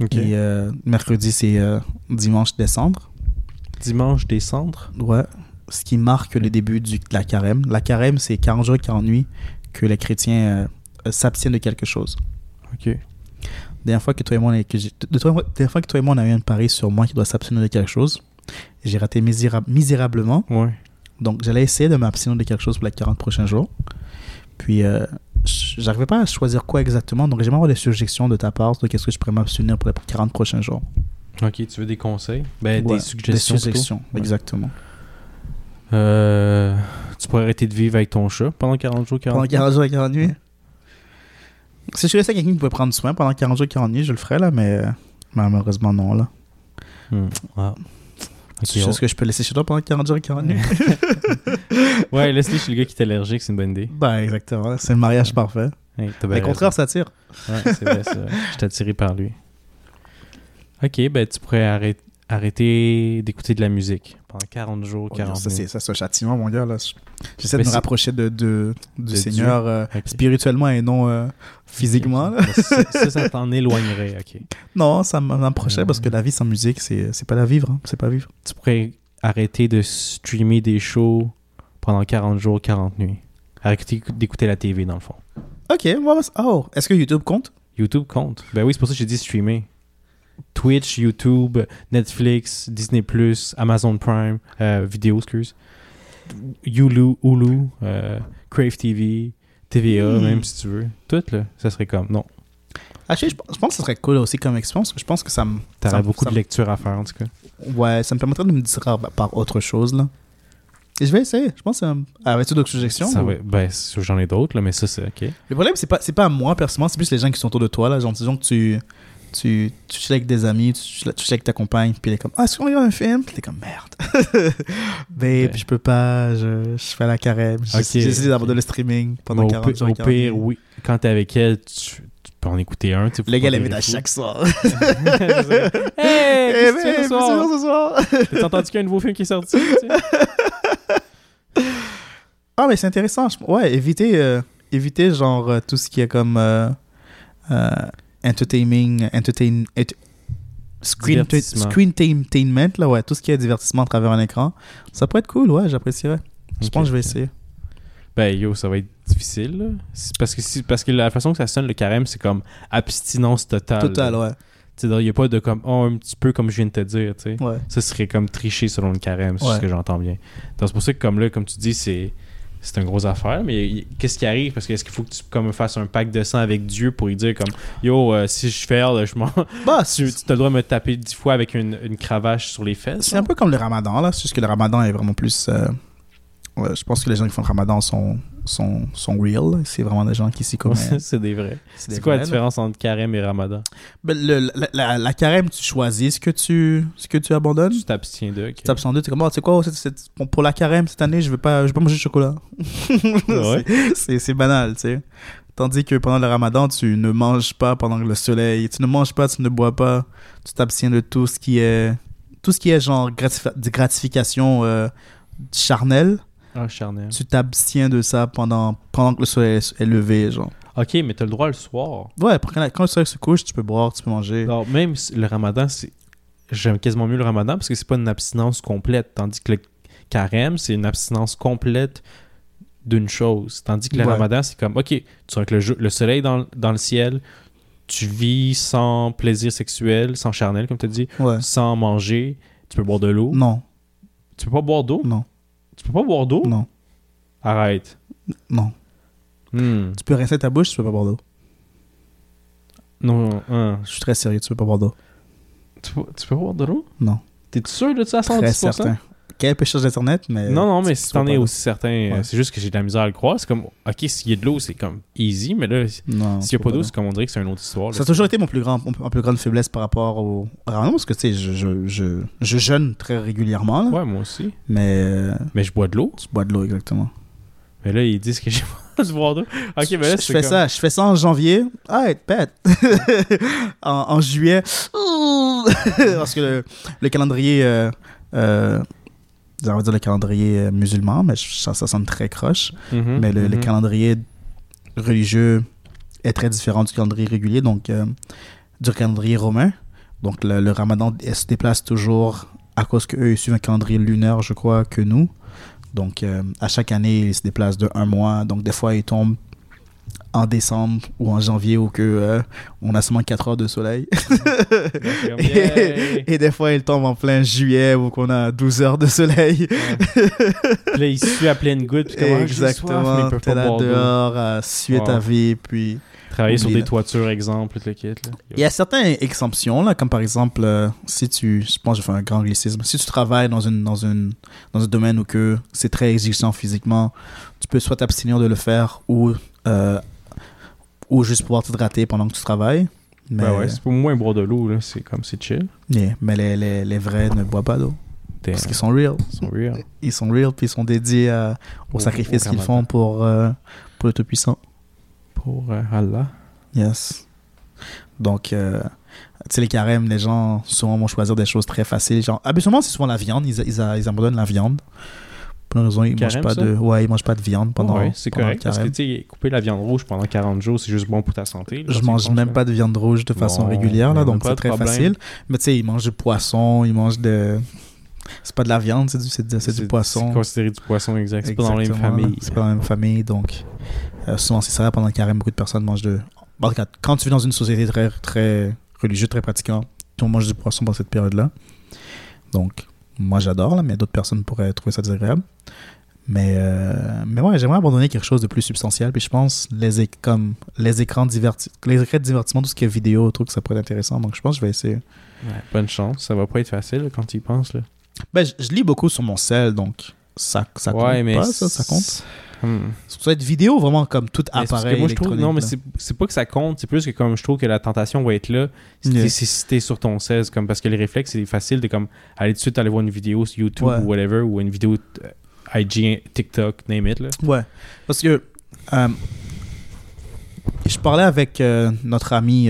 Ok.
et euh, mercredi c'est dimanche décembre.
Dimanche des cendres.
Ouais. Ce qui marque le début du, de la carême. La carême, c'est 40 jours et 40 nuits que les chrétiens euh, s'abstiennent de quelque chose.
Ok.
Dernière fois que toi et moi, on a- que j'ai- de- de- la dernière fois que toi et moi, on a eu un pari sur moi qui doit s'abstenir de quelque chose, j'ai raté miséra- misérablement.
Ouais.
Donc, j'allais essayer de m'abstenir de quelque chose pour les 40 prochains jours. Puis, euh, j'arrivais pas à choisir quoi exactement. Donc, j'aimerais avoir des suggestions de ta part de qu'est-ce que je pourrais m'abstenir pour les 40 prochains jours.
Ok, tu veux des conseils? Ben,
Ouais,
des suggestions.
Des
plutôt.
suggestions,
Ouais. Euh, tu pourrais arrêter de vivre avec ton chat pendant 40 jours, 40
Pendant 40 jours et 40 nuits? Si je laissais quelqu'un qui pouvait prendre soin pendant 40 jours et 40 nuits, je le ferais, là, mais malheureusement, non, là.
Hmm. Ah.
C'est juste que je peux laisser chez toi pendant 40 jours et 40 nuits.
Ouais, laisse-le chez le gars qui est allergique, c'est une bonne idée.
ben, exactement. C'est le mariage parfait.
Hey,
Mais contraire, ça tire.
Ouais, c'est vrai, vrai. Je suis attiré par lui. Ok, ben tu pourrais arrêter, arrêter d'écouter de la musique pendant 40 jours, 40
ça, c'est,
minutes.
ça, c'est un châtiment, mon gars. Là. J'essaie de me rapprocher de, de- du
De
Seigneur euh, spirituellement et non euh, physiquement. là.
Ça, ça, ça t'en éloignerait, ok.
Non, ça m'approchait
Ouais.
parce que la vie sans musique, c'est, c'est pas la vivre. hein. C'est pas vivre.
Tu pourrais arrêter de streamer des shows pendant 40 jours, 40 nuits. Arrêter d'écouter la TV, dans le fond.
Ok. Oh, est-ce que YouTube compte?
YouTube compte. Ben oui, c'est pour ça que j'ai dit streamer. Twitch, YouTube, Netflix, Disney+, Amazon Prime, euh, vidéo, excuse. Hulu, Hulu euh, Crave TV, TVA,
Hmm.
même si tu veux. Tout, là, ça serait comme... Non,
Ah, je, je pense- que ce serait cool aussi comme expérience. Je pense que ça me. ça
t'aurais beaucoup
ça
de lectures à faire, en tout cas.
Ouais, ça me permettrait de me distraire par- par autre chose, là. Et je vais essayer. Je pense. Euh, Avais-tu d'autres suggestions
Ça
ou-
va- ben, j'en ai d'autres, là, mais ça, c'est OK.
Le problème, c'est pas, c'est pas à moi, personnellement, c'est plus les gens qui sont autour de toi, là. Genre, disons que tu. Tu, tu chilles avec des amis, tu tu chilles avec ta compagne, puis elle est comme Ah, est-ce qu'on regarde un film? Puis t'es comme Merde. Babe,
Ouais.
je peux pas, je, je fais la carême. J'ai
Ok.
décidé d'abandonner le streaming pendant
au,
40
pi-
jours.
au
40
pire, oui, quand t'es avec elle, tu, tu peux en écouter un. tu
Les gars
virer
à chaque soir.
hey,
Eh
tu
ben,
fais ce soir?
ce soir
T'as entendu qu'il y a un nouveau film qui est sorti? tu sais?
Ah, mais c'est intéressant. Ouais, éviter, euh, éviter genre euh, tout ce qui est comme euh, euh, entertaining, entertain, ent- screen, screentainment, là, ouais, tout ce qui est divertissement à travers un écran. Ça pourrait être cool, ouais, j'apprécierais. Je pense que je vais essayer.
Ben yo, ça va être difficile. Là. Parce, que si- parce que la façon que ça sonne, le carême, c'est comme abstinence totale.
Total,
là.
ouais.
Il n'y a pas de comme, oh, un petit peu comme je viens de te dire. tu sais.
ouais.
Ça serait comme tricher selon le carême, c'est
Ouais.
ce que j'entends bien. Donc c'est pour ça que comme là, comme tu dis, c'est c'est une grosse affaire, mais qu'est-ce qui arrive? Parce que est-ce qu'il faut que tu comme, fasses un pacte de sang avec Dieu pour lui dire comme Yo, euh, si je fais, je m'en.
Bah,
tu tu droit de me taper dix fois avec une, une cravache sur les fesses?
c'est un peu comme le ramadan, là. C'est juste que le ramadan est vraiment plus. euh, ouais, je pense que les gens qui font le ramadan sont, sont, sont real. C'est vraiment des gens qui s'y connaissent.
c'est des vrais. C'est quoi la
vrais, là.
différence entre carême et ramadan?
Ben, le- la, la- la carême, tu choisis ce que tu, ce que tu abandonnes.
Tu t'abstiens d'eux. ok.
Tu t'absentes d'eux, t'es comme, oh, tu sais quoi, c'est- c'est- pour, pour la carême cette année, je vais pas, je vais pas manger de chocolat. C'est- banal, tu sais. Tandis que pendant le ramadan, tu ne manges pas pendant le soleil, tu ne manges pas, tu ne bois pas, tu t'abstiens de tout ce qui est, tout ce qui est genre gratif- de gratification euh, charnelle,
Ah,
tu t'abstiens de ça pendant, pendant que le soleil est est levé, genre.
Ok, mais t'as le droit le soir.
Ouais, pour quand, quand le soleil se couche, tu peux boire, tu peux manger.
Alors, même si le ramadan, c'est. J'aime quasiment mieux le ramadan parce que c'est pas une abstinence complète. Tandis que le carême, c'est une abstinence complète d'une chose. Tandis que le
Ouais.
ramadan, c'est comme, ok, tu es avec le, soleil dans, dans le ciel, tu vis sans plaisir sexuel, sans charnel, comme tu dis,
Ouais.
sans manger, tu peux boire de l'eau.
Non,
Tu peux pas boire d'eau?
non,
Tu peux pas boire d'eau?
non,
Arrête.
non.
Hmm.
Tu peux rincer ta bouche, tu peux pas boire d'eau.
Non, hein.
Je suis très sérieux, tu peux pas boire d'eau.
tu, peux, tu peux pas boire de l'eau?
Non.
T'es sûr de ça à 110%?
Très certain. Quel péché d'internet, mais.
Non, non, mais si t'en es aussi certain,
Ouais.
c'est juste que j'ai de la misère à le croire. C'est comme, ok, s'il y a de l'eau, c'est comme easy, mais là, s'il n'y a pas d'eau, c'est comme on dirait que c'est une autre histoire. là.
Ça a toujours été mon plus grand, mon- plus grande faiblesse par rapport au ramadan, parce que tu sais, je, je, je, je jeûne très régulièrement, là,
Ouais, moi aussi.
mais
Mais je bois de l'eau.
tu bois de l'eau exactement.
Mais là, ils disent que j'ai pas de boire d'eau. Ok, mais là,
je, fais
comme-
ça, je fais ça en janvier. Ah, pète. en, en juillet. parce que le, le calendrier, euh, euh, on va dire le calendrier euh, musulman, mais ça, ça sonne très croche.
Mhm,
mais le, le
mhm.
calendrier religieux est très différent du calendrier régulier, donc euh, du calendrier romain. Donc le, le ramadan elle se déplace toujours à cause qu'eux, suivent un calendrier lunaire, je crois, que nous. Donc euh, à chaque année, ils se déplacent de un mois. Donc des fois, ils tombent en décembre ou en janvier où que, euh, on a seulement 4 heures de soleil.
Yay!
Et des fois, ils tombent en plein juillet où qu'on a 12 heures de soleil.
Puis là, ils suent à pleine goutte. Soif,
Exactement.
peuvent
T'es
pas
là dehors à suer ta
Ouais.
vie, puis...
Travailler sur des
là.
toitures, exemple, tout le kit. Là.
Il y a certaines exemptions, là, comme par exemple, euh, si tu, je pense que je fais un grand anglicisme, si tu travailles dans, une, dans, une, dans un domaine où que c'est très exigeant physiquement, tu peux soit t'abstenir de le faire ou, euh, ou juste pouvoir t'hydrater pendant que tu travailles. Mais,
Ben ouais, c'est pour moi, boire de l'eau, là, c'est comme, c'est chill.
Yeah, mais les, les, les vrais ne boivent pas d'eau. Parce qu'ils sont real.
Ils sont real.
Ils sont real, puis ils sont dédiés à- au,
Au-
sacrifice qu'ils font pour, euh, pour le Tout-Puissant.
Pour euh, Allah.
Yes. Donc, euh, tu sais, les carèmes, les gens souvent vont choisir des choses très faciles. Genre, habituellement, c'est souvent la viande. Ils, ils, ils abandonnent la viande. Pour une raison, ils
Carême,
mangent pas
ça?
de, ouais, ils mangent pas de viande pendant,
ouais, c'est
pendant le
correct. Parce que tu sais, couper la viande rouge pendant 40 jours, c'est juste bon pour ta santé. là,
Je mange même pas de viande rouge de façon
Bon,
régulière, là, donc c'est très
problème.
facile. Mais tu sais, ils mangent du poisson, ils mangent de. C'est pas de la viande, c'est du, c'est du, poisson.
C'est considéré du poisson, exact. C'est pas dans la même famille.
C'est pas dans la même famille, donc euh, souvent c'est ça. Pendant le carême, beaucoup de personnes mangent de. Quand tu vis dans une société très, très religieuse, très pratiquante, on mange du poisson dans cette période-là. Donc, moi j'adore, là, mais d'autres personnes pourraient trouver ça désagréable. Mais, euh, mais ouais, j'aimerais abandonner quelque chose de plus substantiel. Puis je pense les, comme les écrans diverti les écrans de divertissement, tout ce qui est vidéo, trouve que ça pourrait être intéressant. Donc je pense que je vais essayer.
Ouais, bonne chance. Ça va pas être facile quand tu y penses. Là.
Ben, je, je lis beaucoup sur mon sel, donc ça, ça compte
ouais, mais
pas, ça, ça compte.
Hmm.
Ça doit être vidéo, vraiment comme tout
c'est
appareil
moi, je trouve,
électronique.
non, mais c'est c'est pas que ça compte, c'est plus que comme je trouve que la tentation va être là. Si
Yeah.
t'es sur ton 16, comme parce que les réflexes, c'est facile de comme aller tout de suite aller voir une vidéo sur YouTube
Ouais.
ou whatever, ou une vidéo euh, IG, TikTok, name it. Là.
Ouais, parce que euh, je parlais avec euh, notre ami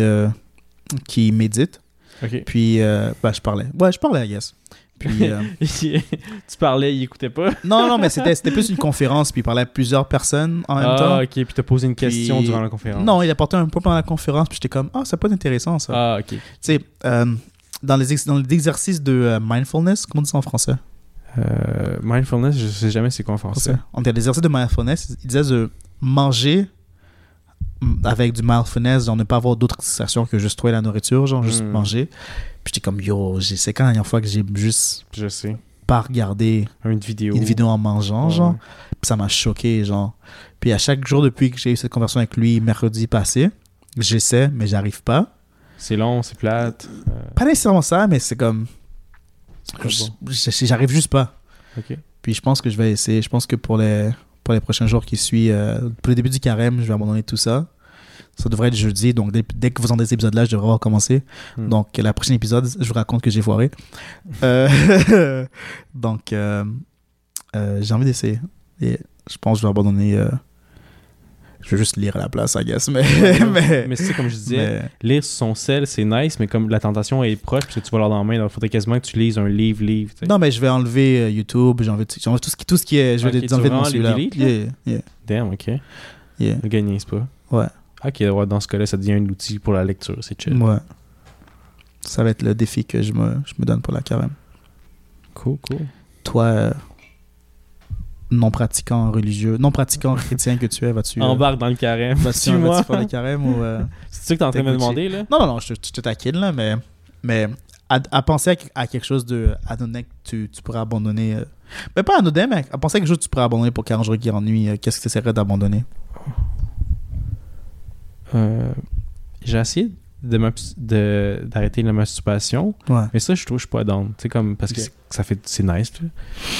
qui médite, puis ben, je parlais. Ouais, je parlais, yes. Puis euh,
tu parlais, il écoutait pas.
non, non, mais c'était c'était plus une conférence, puis il parlait à plusieurs personnes en même temps.
Ah, ok, puis t'as posé une question
Puis-
durant la conférence.
Non, il apportait un peu pendant la conférence, puis j'étais comme ah, ça peut être intéressant ça.
Ah, ok.
Tu sais, euh, dans les ex- dans les exercices de euh, mindfulness, comment on dit ça en français?
Mindfulness, je sais jamais c'est quoi en français.
En fait, les exercices de mindfulness, ils disaient de manger avec du mindfulness, genre ne pas avoir d'autres distractions que juste trouver la nourriture, genre juste
Mm.
manger. Puis j'étais comme, yo, c'est quand la dernière fois que j'ai juste
Je sais.
pas regardé
Une vidéo.
une vidéo en mangeant,
Ouais.
genre. Puis ça m'a choqué, genre. Puis à chaque jour depuis que j'ai eu cette conversation avec lui mercredi passé, j'essaie, mais j'arrive pas.
C'est long, c'est plate. Euh,
Pas nécessairement ça, mais c'est comme.
bon.
J'arrive juste pas. Puis je pense que je vais essayer. Je pense que pour les, pour les prochains jours qui suivent, euh, pour le début du carême, je vais abandonner tout ça. Ça devrait être jeudi. Donc dès, dès que vous entendez cet épisode-là, je devrais avoir commencé.
Hmm.
Donc la prochaine épisode, je vous raconte que j'ai foiré. Euh, donc euh, j'ai envie d'essayer. Et je pense que je vais abandonner. Je vais juste lire à la place, I guess. Mais, mais,
Mais c'est comme je disais,
mais-
lire son sel, c'est nice, mais comme la tentation est proche, parce que tu vas l'avoir dans la main, il faudrait quasiment que tu lises un livre, livre.
non, mais je vais enlever euh, YouTube. Enlevé tout, ce qui, tout ce qui est. Je vais
Ok,
les enlever de mon? Yeah, yeah,
Damn, ok.
yeah.
Il niaise pas.
Ouais.
Ok, ouais, dans ce cas-là, ça devient un outil pour la lecture, c'est chill.
Ouais. Ça va être le défi que je me, je me donne pour la carême.
Cool, cool.
Toi, euh, non pratiquant religieux, non pratiquant chrétien que tu es, vas-tu. euh,
Embarque dans le carême.
vas-tu vas-tu faire le carême ou. euh,
C'est ça que t'es en train de me demander, là?
Non, non, non, je, te- taquine là, mais. Mais à, à penser à, à quelque chose de anodin que tu, tu pourrais abandonner. euh, Mais pas anodin, mais à penser à quelque chose que tu pourrais abandonner pour 40 jours qui ennuie, euh, qu'est-ce que tu essaierais d'abandonner?
Euh, J'ai essayé d'arrêter la masturbation,
Ouais.
mais ça, je trouve que je suis pas down. Tu sais, comme, parce que ça fait, c'est nice, là.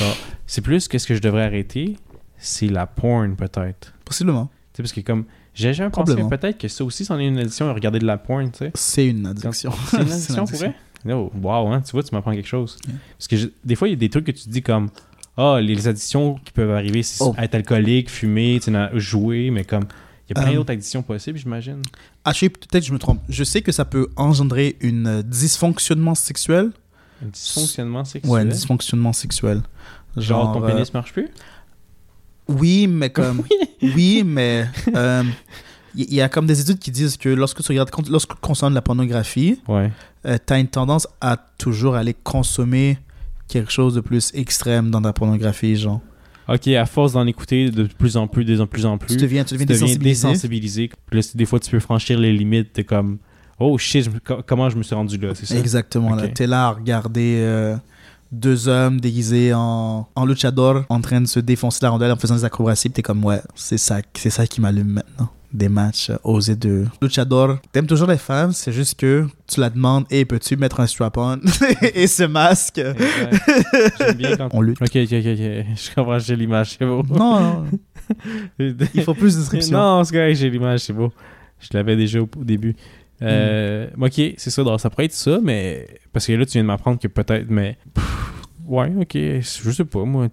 Genre, C'est plus qu'est-ce que je devrais arrêter, c'est la porn, peut-être.
Possiblement.
Tu sais, parce que comme, j'ai jamais pensé peut-être que ça aussi, c'en est une addiction à regarder de la porn, tu sais.
C'est une addiction.
C'est une addiction pour vrai? No, wow, hein, tu vois, tu m'apprends quelque chose.
Yeah.
Parce que je- des fois, il y a des trucs que tu te dis comme, ah, les addictions qui peuvent arriver, c'est
Oh.
être alcoolique, fumer, jouer, mais comme, il y a plein
Euh,
d'autres addictions possibles, j'imagine.
Ah, je sais, peut-être que je me trompe. Je sais que ça peut engendrer une dysfonctionnement sexuel.
Un dysfonctionnement sexuel.
Ouais, un dysfonctionnement sexuel.
Genre, ton
euh,
pénis marche plus?
Oui, mais comme. oui, mais. euh, Il y, a comme des études qui disent que lorsque tu regardes, lorsque tu consommes de la pornographie,
Ouais.
tu as une tendance à toujours aller consommer quelque chose de plus extrême dans ta pornographie, genre.
Ok, à force d'en écouter de plus en plus, de plus en plus,
Tu deviens, tu deviens
tu deviens
désensibilisé.
désensibilisé. Là, des fois, tu peux franchir les limites. T'es comme, oh shit, je comment je me suis rendu là, c'est ça?
Exactement. là.
Ok.
T'es là à regarder euh, deux hommes déguisés en, en luchador en train de se défoncer la rondelle en faisant des acrobaties. T'es comme, ouais, c'est ça, c'est ça qui m'allume maintenant. Des matchs euh, osés de luchador. T'aimes toujours les femmes, c'est juste que tu la demandes, et peux-tu mettre un strap-on et ce masque?
J'aime bien quand...
On lutte.
Ok, ok, ok, ok. Je comprends, j'ai l'image, c'est beau.
Non, non, il faut plus de description.
Non, c'est correct, j'ai l'image, c'est beau. Je l'avais déjà au, au début. Euh,
Hmm.
Ok, c'est ça, donc ça pourrait être ça, mais. Parce que là, tu viens de m'apprendre que peut-être, mais. pff, Ouais, ok. Je sais pas, moi.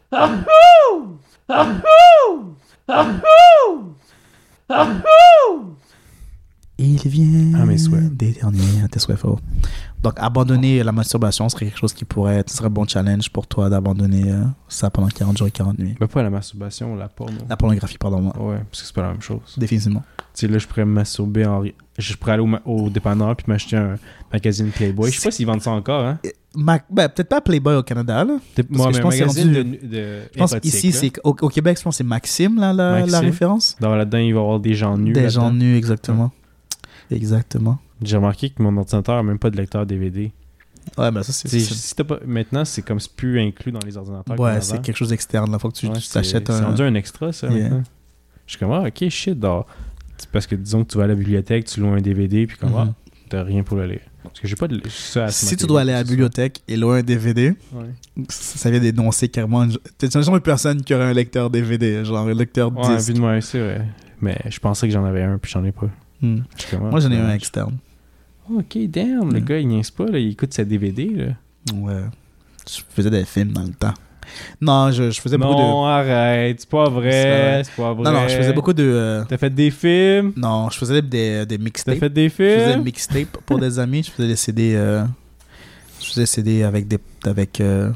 Il vient
Ah, mes souhaits.
des derniers, tes souhaits forts. Donc, abandonner la masturbation serait quelque chose qui pourrait être, ce serait un bon challenge pour toi d'abandonner euh, ça pendant 40 jours et 40 nuits.
Mais pas la masturbation, la porno.
La pornographie, pardon, moi.
Ouais, parce que c'est pas la même chose.
Définitivement.
Tu sais, là, je pourrais me masturber en. Je pourrais aller au, au dépanneur puis m'acheter un magazine Playboy. Je sais pas s'ils vendent ça encore, hein.
Ma- ben, peut-être pas Playboy au Canada, là.
Moi,
je pense que c'est
magazine de,
rendu-
de
Je pense ici, c'est au, au Québec, je pense que c'est Maxime, là, la, référence.
Dans là-dedans, il va y avoir des gens nus.
Des gens nus, exactement. Exactement.
J'ai remarqué que mon ordinateur a même pas de lecteur DVD.
Ouais, ben ça, c'est. C'est-
si t'as pas... Maintenant, c'est comme c'est plus inclus dans les ordinateurs.
Ouais, c'est quelque chose d'externe, là. Faut que tu
Ouais, c'est-
t'achètes
C'est
un.
rendu un extra, ça,
Yeah.
maintenant. Je suis comme, ah, ok, shit. C'est parce que disons que tu vas à la bibliothèque, tu loues un DVD, puis comme,
Mhm.
ah, t'as rien pour le lire. Parce que j'ai pas de ça
Si tu dois aller à la bibliothèque et louer un DVD,
Ouais.
ça, ça vient d'énoncer carrément. une- T'es une genre de personne qui aurait un lecteur DVD, genre un lecteur
Ouais,
disque.
vu de moi, c'est vrai. Mais je pensais que j'en avais un, puis j'en ai pas.
Hmm.
Ah,
Moi, j'en ai
c'est
un externe.
Ok, damn, le
Mm.
gars, il niaise pas, là, il écoute sa DVD, là.
Ouais. Je faisais des films dans le temps. Non, je, je faisais beaucoup de.
Non, arrête, c'est pas vrai,
vrai.
c'est pas vrai.
Non, non, je faisais beaucoup de. euh,
T'as fait des films,
Non, je faisais des, des
t'as
mixtapes.
fait des
Je faisais des
films?
mixtapes pour des amis. Je faisais des CD. euh, Je faisais des CD avec, des, avec euh,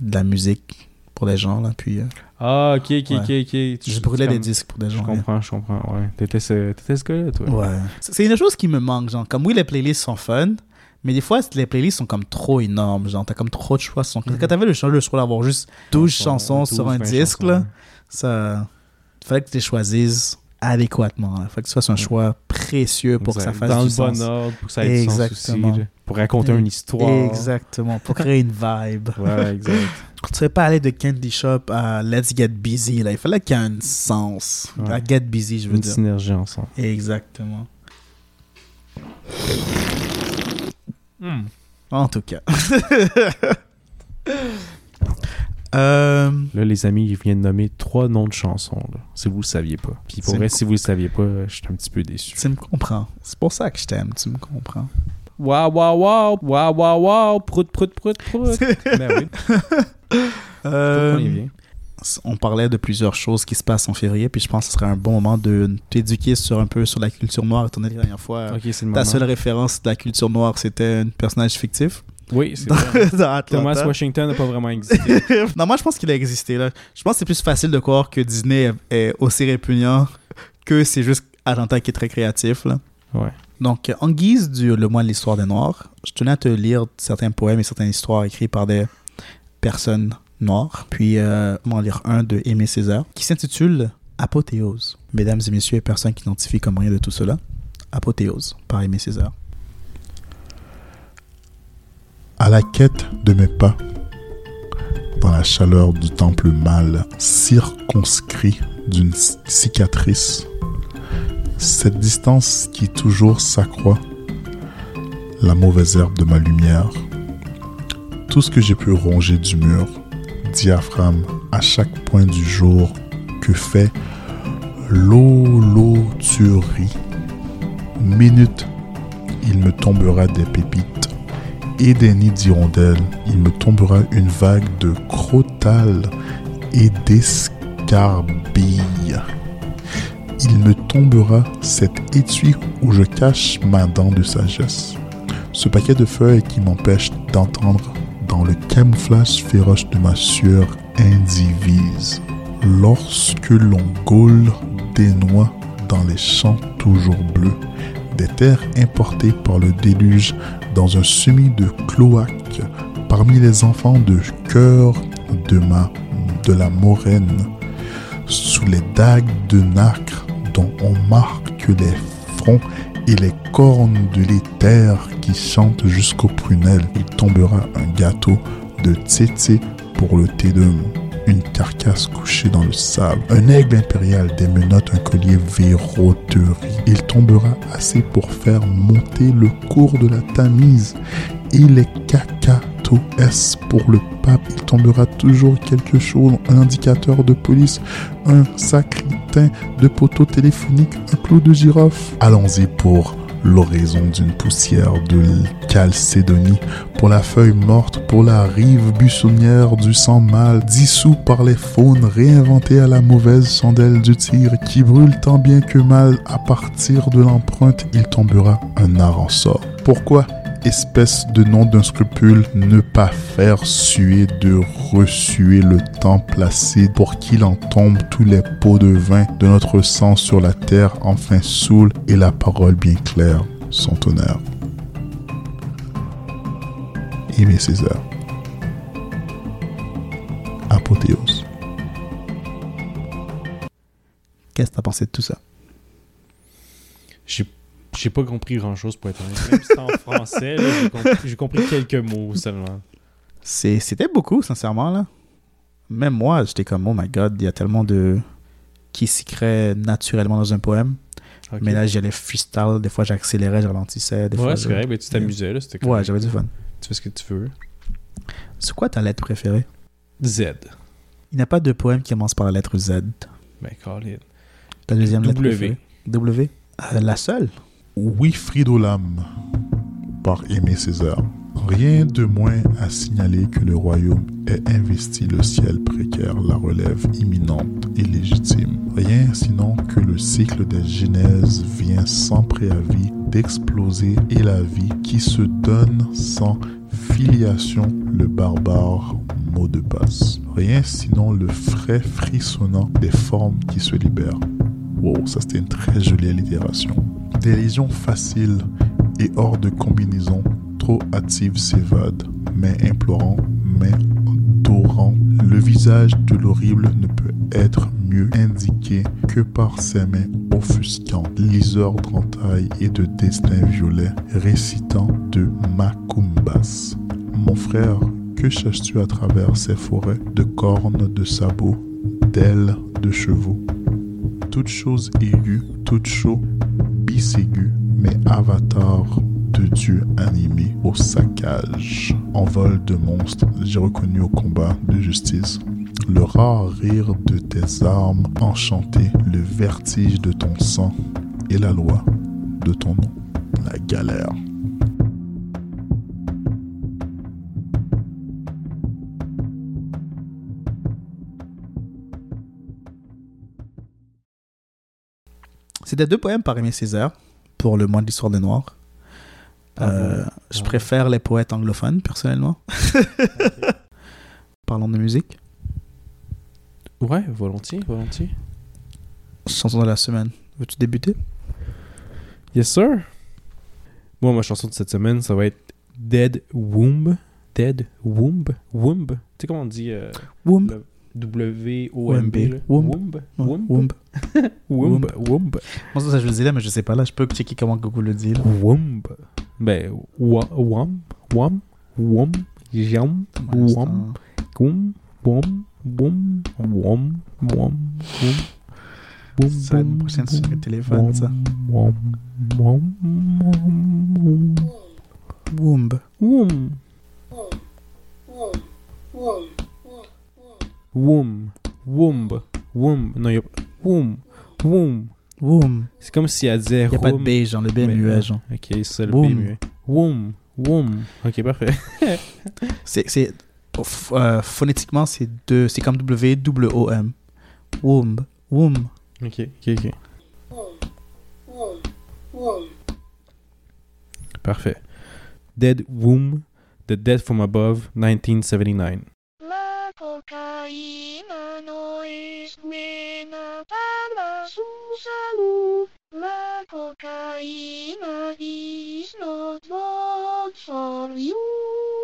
de la musique pour des gens, là. Puis euh,
Ah, ok, ok,
Ouais.
ok, ok.
je brûlais
comme-
des disques pour des
Je
gens.
comprends, je comprends, ouais. T'étais ce, t'étais ce gars-là, toi.
Ouais. C'est une chose qui me manque, genre. Comme oui, les playlists sont fun, mais des fois, les playlists sont comme trop énormes. Genre, t'as comme trop de choix. Sont...
Mhm.
Quand t'avais le choix, le choix d'avoir juste 12
Chansons,
chansons
12,
sur un
20
disque,
chansons,
là,
ouais.
ça. Fallait que tu les choisisses adéquatement. Il fallait que tu fasses un choix précieux pour que ça fasse
Dans
du
le bon ordre, pour que ça ait du sens
Exactement.
aussi. Pour raconter une histoire.
Exactement. Pour créer une vibe.
Ouais, exact.
Tu serais pas aller de Candy Shop à Let's Get Busy. Là. Il fallait qu'il y ait un sens.
Ouais.
À Get Busy, je veux
Une
dire.
synergie ensemble.
Exactement. En tout cas. Euh,
Là, les amis, ils viennent de nommer trois noms de chansons, là, si vous le saviez pas. Puis pour vrai, si vous le saviez pas, je suis un petit peu déçu.
tu me comprends. C'est pour ça que je t'aime. Tu me comprends.
Waouh, waouh, waouh, waouh, waouh, waouh, prout, prout, prout, prout. ben oui,
Euh,
on y vient?
on parlait de plusieurs choses qui se passent en février, puis je pense que ce serait un bon moment de t'éduquer sur un peu sur la culture noire. Étant donné la dernière fois,
Ok, c'est le
ta
moment.
seule référence de la culture noire, c'était un personnage fictif?
Oui, c'est. Thomas Washington n'a pas vraiment existé.
non, moi, je pense qu'il a existé. Là. Je pense que c'est plus facile de croire que Disney est aussi répugnant que c'est juste Atlanta qui est très créatif. Là.
Ouais.
Donc, en guise du Le mois de l'histoire des Noirs, je tenais à te lire certains poèmes et certaines histoires écrits par des personnes noires. Puis, euh, on lire un de Aimé Césaire qui s'intitule Apothéose. Mesdames et messieurs, et qui identifient comme rien de tout cela, Apothéose par Aimé Césaire.
à la quête de mes pas, dans la chaleur du temple mâle, circonscrit d'une cicatrice, cette distance qui toujours s'accroît, la mauvaise herbe de ma lumière, tout ce que j'ai pu ronger du mur, diaphragme à chaque point du jour que fait l'holoturie. Minute, il me tombera des pépites et des nids d'hirondelles, il me tombera une vague de crotales et d'escarbilles. Il me tombera cet étui où je cache ma dent de sagesse. Ce paquet de feuilles qui m'empêche d'entendre dans le camouflage féroce de ma sueur indivise. Lorsque l'on gaule des noix dans les champs toujours bleus, des terres importées par le déluge dans un semis de cloaques parmi les enfants de cœur de ma de la moraine sous les dagues de nacre dont on marque les fronts et les cornes de l'éther qui chantent jusqu'aux prunelles il tombera un gâteau de tsetse pour le tédum une carcasse couchée dans le sable, un aigle impérial des menottes, un collier verroterie. Il tombera assez pour faire monter le cours de la Tamise et les S pour le pape. Il tombera toujours quelque chose, un indicateur de police, un sacritain de poteau téléphonique, un clou de girofle. Allons-y pour l'horizon d'une poussière de Chalcédonie, pour la feuille morte, pour la rive buissonnière du sang mâle, dissous par les faunes réinventées à la mauvaise chandelle du tigre, qui brûle tant bien que mal, à partir de l'empreinte, il tombera un art en sort. Pourquoi espèce de nom d'un scrupule, ne pas faire suer de ressuer le temps placé pour qu'il en tombe tous les pots de vin de notre sang sur la terre, enfin saoule et la parole bien claire, son tonnerre. Aimé César. Apothéose.
Qu'est-ce que t'as pensé de tout ça?
J'ai j'ai pas compris grand chose pour être honnête. Même si c'était en français, là, j'ai compris, j'ai compris quelques mots seulement.
C'est- C'était beaucoup, sincèrement, là. Même moi, j'étais comme, oh my god, il y a tellement de. qui s'y crée naturellement dans un poème. Mais là, j'allais freestyle. Des fois, j'accélérais, je ralentissais. Des fois,
ouais,
je-
c'est correct, mais tu t'amusais, là, c'était
Ouais, j'avais du fun.
Tu fais ce que tu veux.
C'est quoi ta lettre préférée?
Z.
Il n'y a pas de poème qui commence par la lettre Z.
Ben, Colin.
Ta deuxième lettre
W.
préférée? W. Euh, la seule
Oui, Fridolam, par Aimé César. Rien de moins à signaler que le royaume ait investi le ciel précaire, la relève imminente et légitime. Rien sinon que le cycle des genèses vient sans préavis d'exploser et la vie qui se donne sans filiation, le barbare mot de passe. Rien sinon le frais frissonnant des formes qui se libèrent. Wow, ça c'était une très jolie allitération. Des lésions faciles et hors de combinaison, trop hâtives s'évadent, main implorant, main dorant. Le visage de l'horrible ne peut être mieux indiqué que par ses mains offusquantes, liseurs d'entailles et de destins violets, récitant de Macumbas. Mon frère, que cherches-tu à travers ces forêts de cornes, de sabots, d'ailes, de chevaux? Toute chose aiguë, toute chose bisaiguë, mais avatar de Dieu animé au saccage. En vol de monstres, j'ai reconnu au combat de justice. Le rare rire de tes armes enchantées, le vertige de ton sang et la loi de ton nom, la galère.
C'était deux poèmes par Aimé Césaire pour le mois de l'histoire des Noirs. Euh, je
Ah.
préfère les poètes anglophones, personnellement. Parlons de musique.
Ouais, volontiers, volontiers.
Chanson de la semaine. Veux-tu débuter?
Yes, sir. Moi, ma chanson de cette semaine, ça va être Dead Womb. Dead Womb. Womb. Tu sais comment on dit euh,
Womb.
le W-O-M-B.
Womb.
Womb.
Womb.
Womb.
Moi, ça, je le dis là, mais je sais pas là. Je peux checker comment Google le dit.
Womb. Ben, womb. Womb. Womb. Jam. Womb. Goum. Womb. Boum. Womb. Womb. Boum.
Ça, une prochaine sur le téléphone, ça.
Womb. Womb. Womb.
Womb.
Womb. Womb. Womb. Womb. Non, il y a Womb. Womb.
Womb.
C'est comme si elle disait
Il n'y a pas de. B, genre le B
Mais,
muet, genre.
Ok, c'est le
Womb.
B muet. Womb. Womb. Ok, parfait.
C'est, c'est, ph- euh, phonétiquement, c'est deux, c'est comme W, W, O, M. Womb. Womb.
Ok, ok, ok. Parfait. Dead Womb, The Dead from Above, 1979.
La cocaïna no es buena para su salud. La cocaína is not good for you.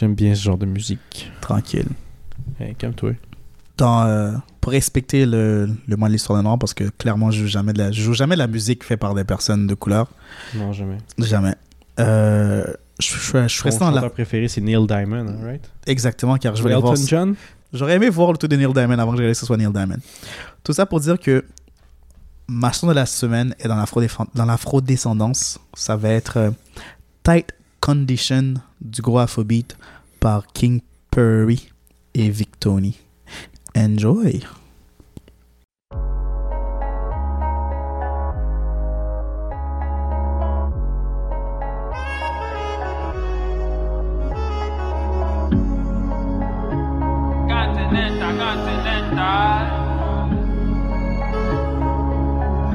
J'aime bien ce genre de musique.
Tranquille.
Hey, calme-toi.
Euh, pour respecter le, le mois de l'histoire de Noir, parce que clairement, je joue jamais de la, je joue jamais de la musique faite par des personnes de couleur.
Non, jamais.
Jamais. Euh, je, je, je suis
Ton
la...
préféré, c'est Neil Diamond, hein, right?
Exactement, car je voulais
Elton
voir...
John?
J'aurais aimé voir le tout de Neil Diamond avant que je que ce soit Neil Diamond. Tout ça pour dire que ma chanson de la semaine est dans l'afro-descendance. Ça va être euh, Tight Condition du gros Afrobeat par King Perry et Victoni. Enjoy!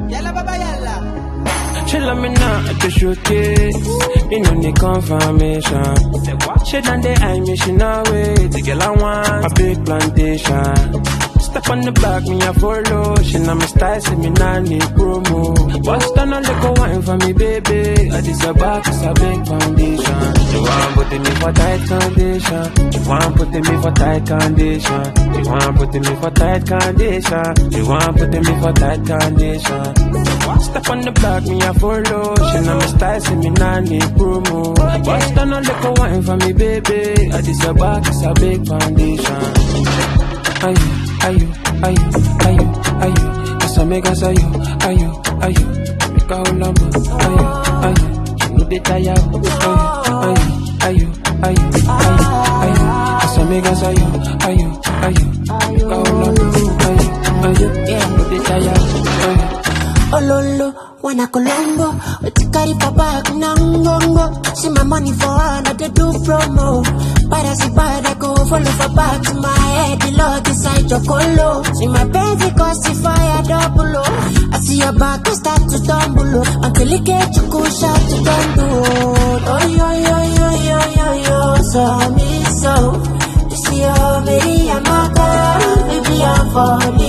Yalla baba yalla.
Chill me now know the confirmation. She done the eye me, she know it. The girl I want a big plantation. Step on the back, me a follow. She know my style, see me nah need promo. Bust on a little wine for me, baby. I this a back, it's a big foundation. She want put me for tight condition. She want put me for tight condition. She want put me for tight condition. She want put me for tight condition. Step on the back, me a follow. She know my style, see me nah need promo. Bust on a little wine for me, baby. I this a back, it's a big foundation. Are you, are you, are you, are you, are you? That's a mega say you, are you, are you? Make a whole number. Are you, are you? You know they tired. Are you, are you, are you, are you, are you? That's a mega say you, are you, are you? Make a whole number. Are you, are you? You know they tired. Are you?
Ololo, wana kolombo wetikari papa carry papa kunangongo. See my money for hand, I dey do promo. Para si para go follow for back to my head. The Lord inside your colo. See my baby cause the fire double. oh. I see your back and start to tumble. oh. Until it get you cool shout to tumble. Oh yo yo yo yo yo yo. So me so. You see how baby I'm a girl. Baby I'm falling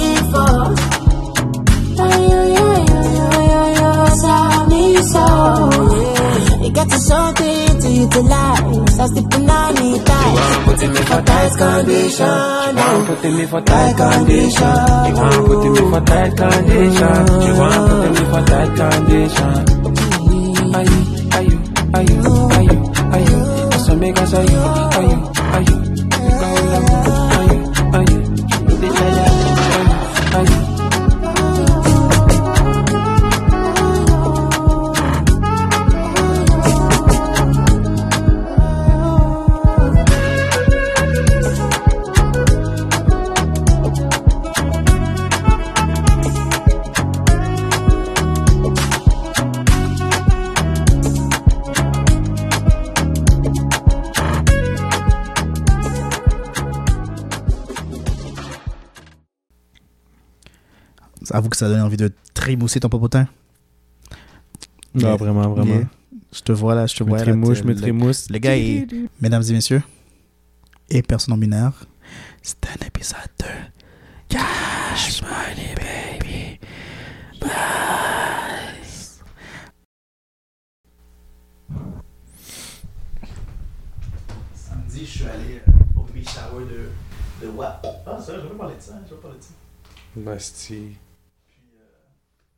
to something to utilize. I sleep in on it tight.
Putting me for tight condition. You want putting me for tight condition. You want putting me for tight condition. You want putting me for tight condition. Are you, are you, are you, are you, are you? That's what make us are you, are you, are you?
Avoue que ça donne envie de trémousser ton popotin.
Non,
Mais-
vraiment, vraiment.
Je te vois là, je te
Je me
vois là.
trémousse, je me trémousse.
Le gars est, mesdames et messieurs, et personnes non binaires, c'est un épisode de Cash Money Baby. Yes. Samedi, je suis allé au baby shower de, de what? Ah, ça, je vais parler de ça, je vais parler de ça.
Basti.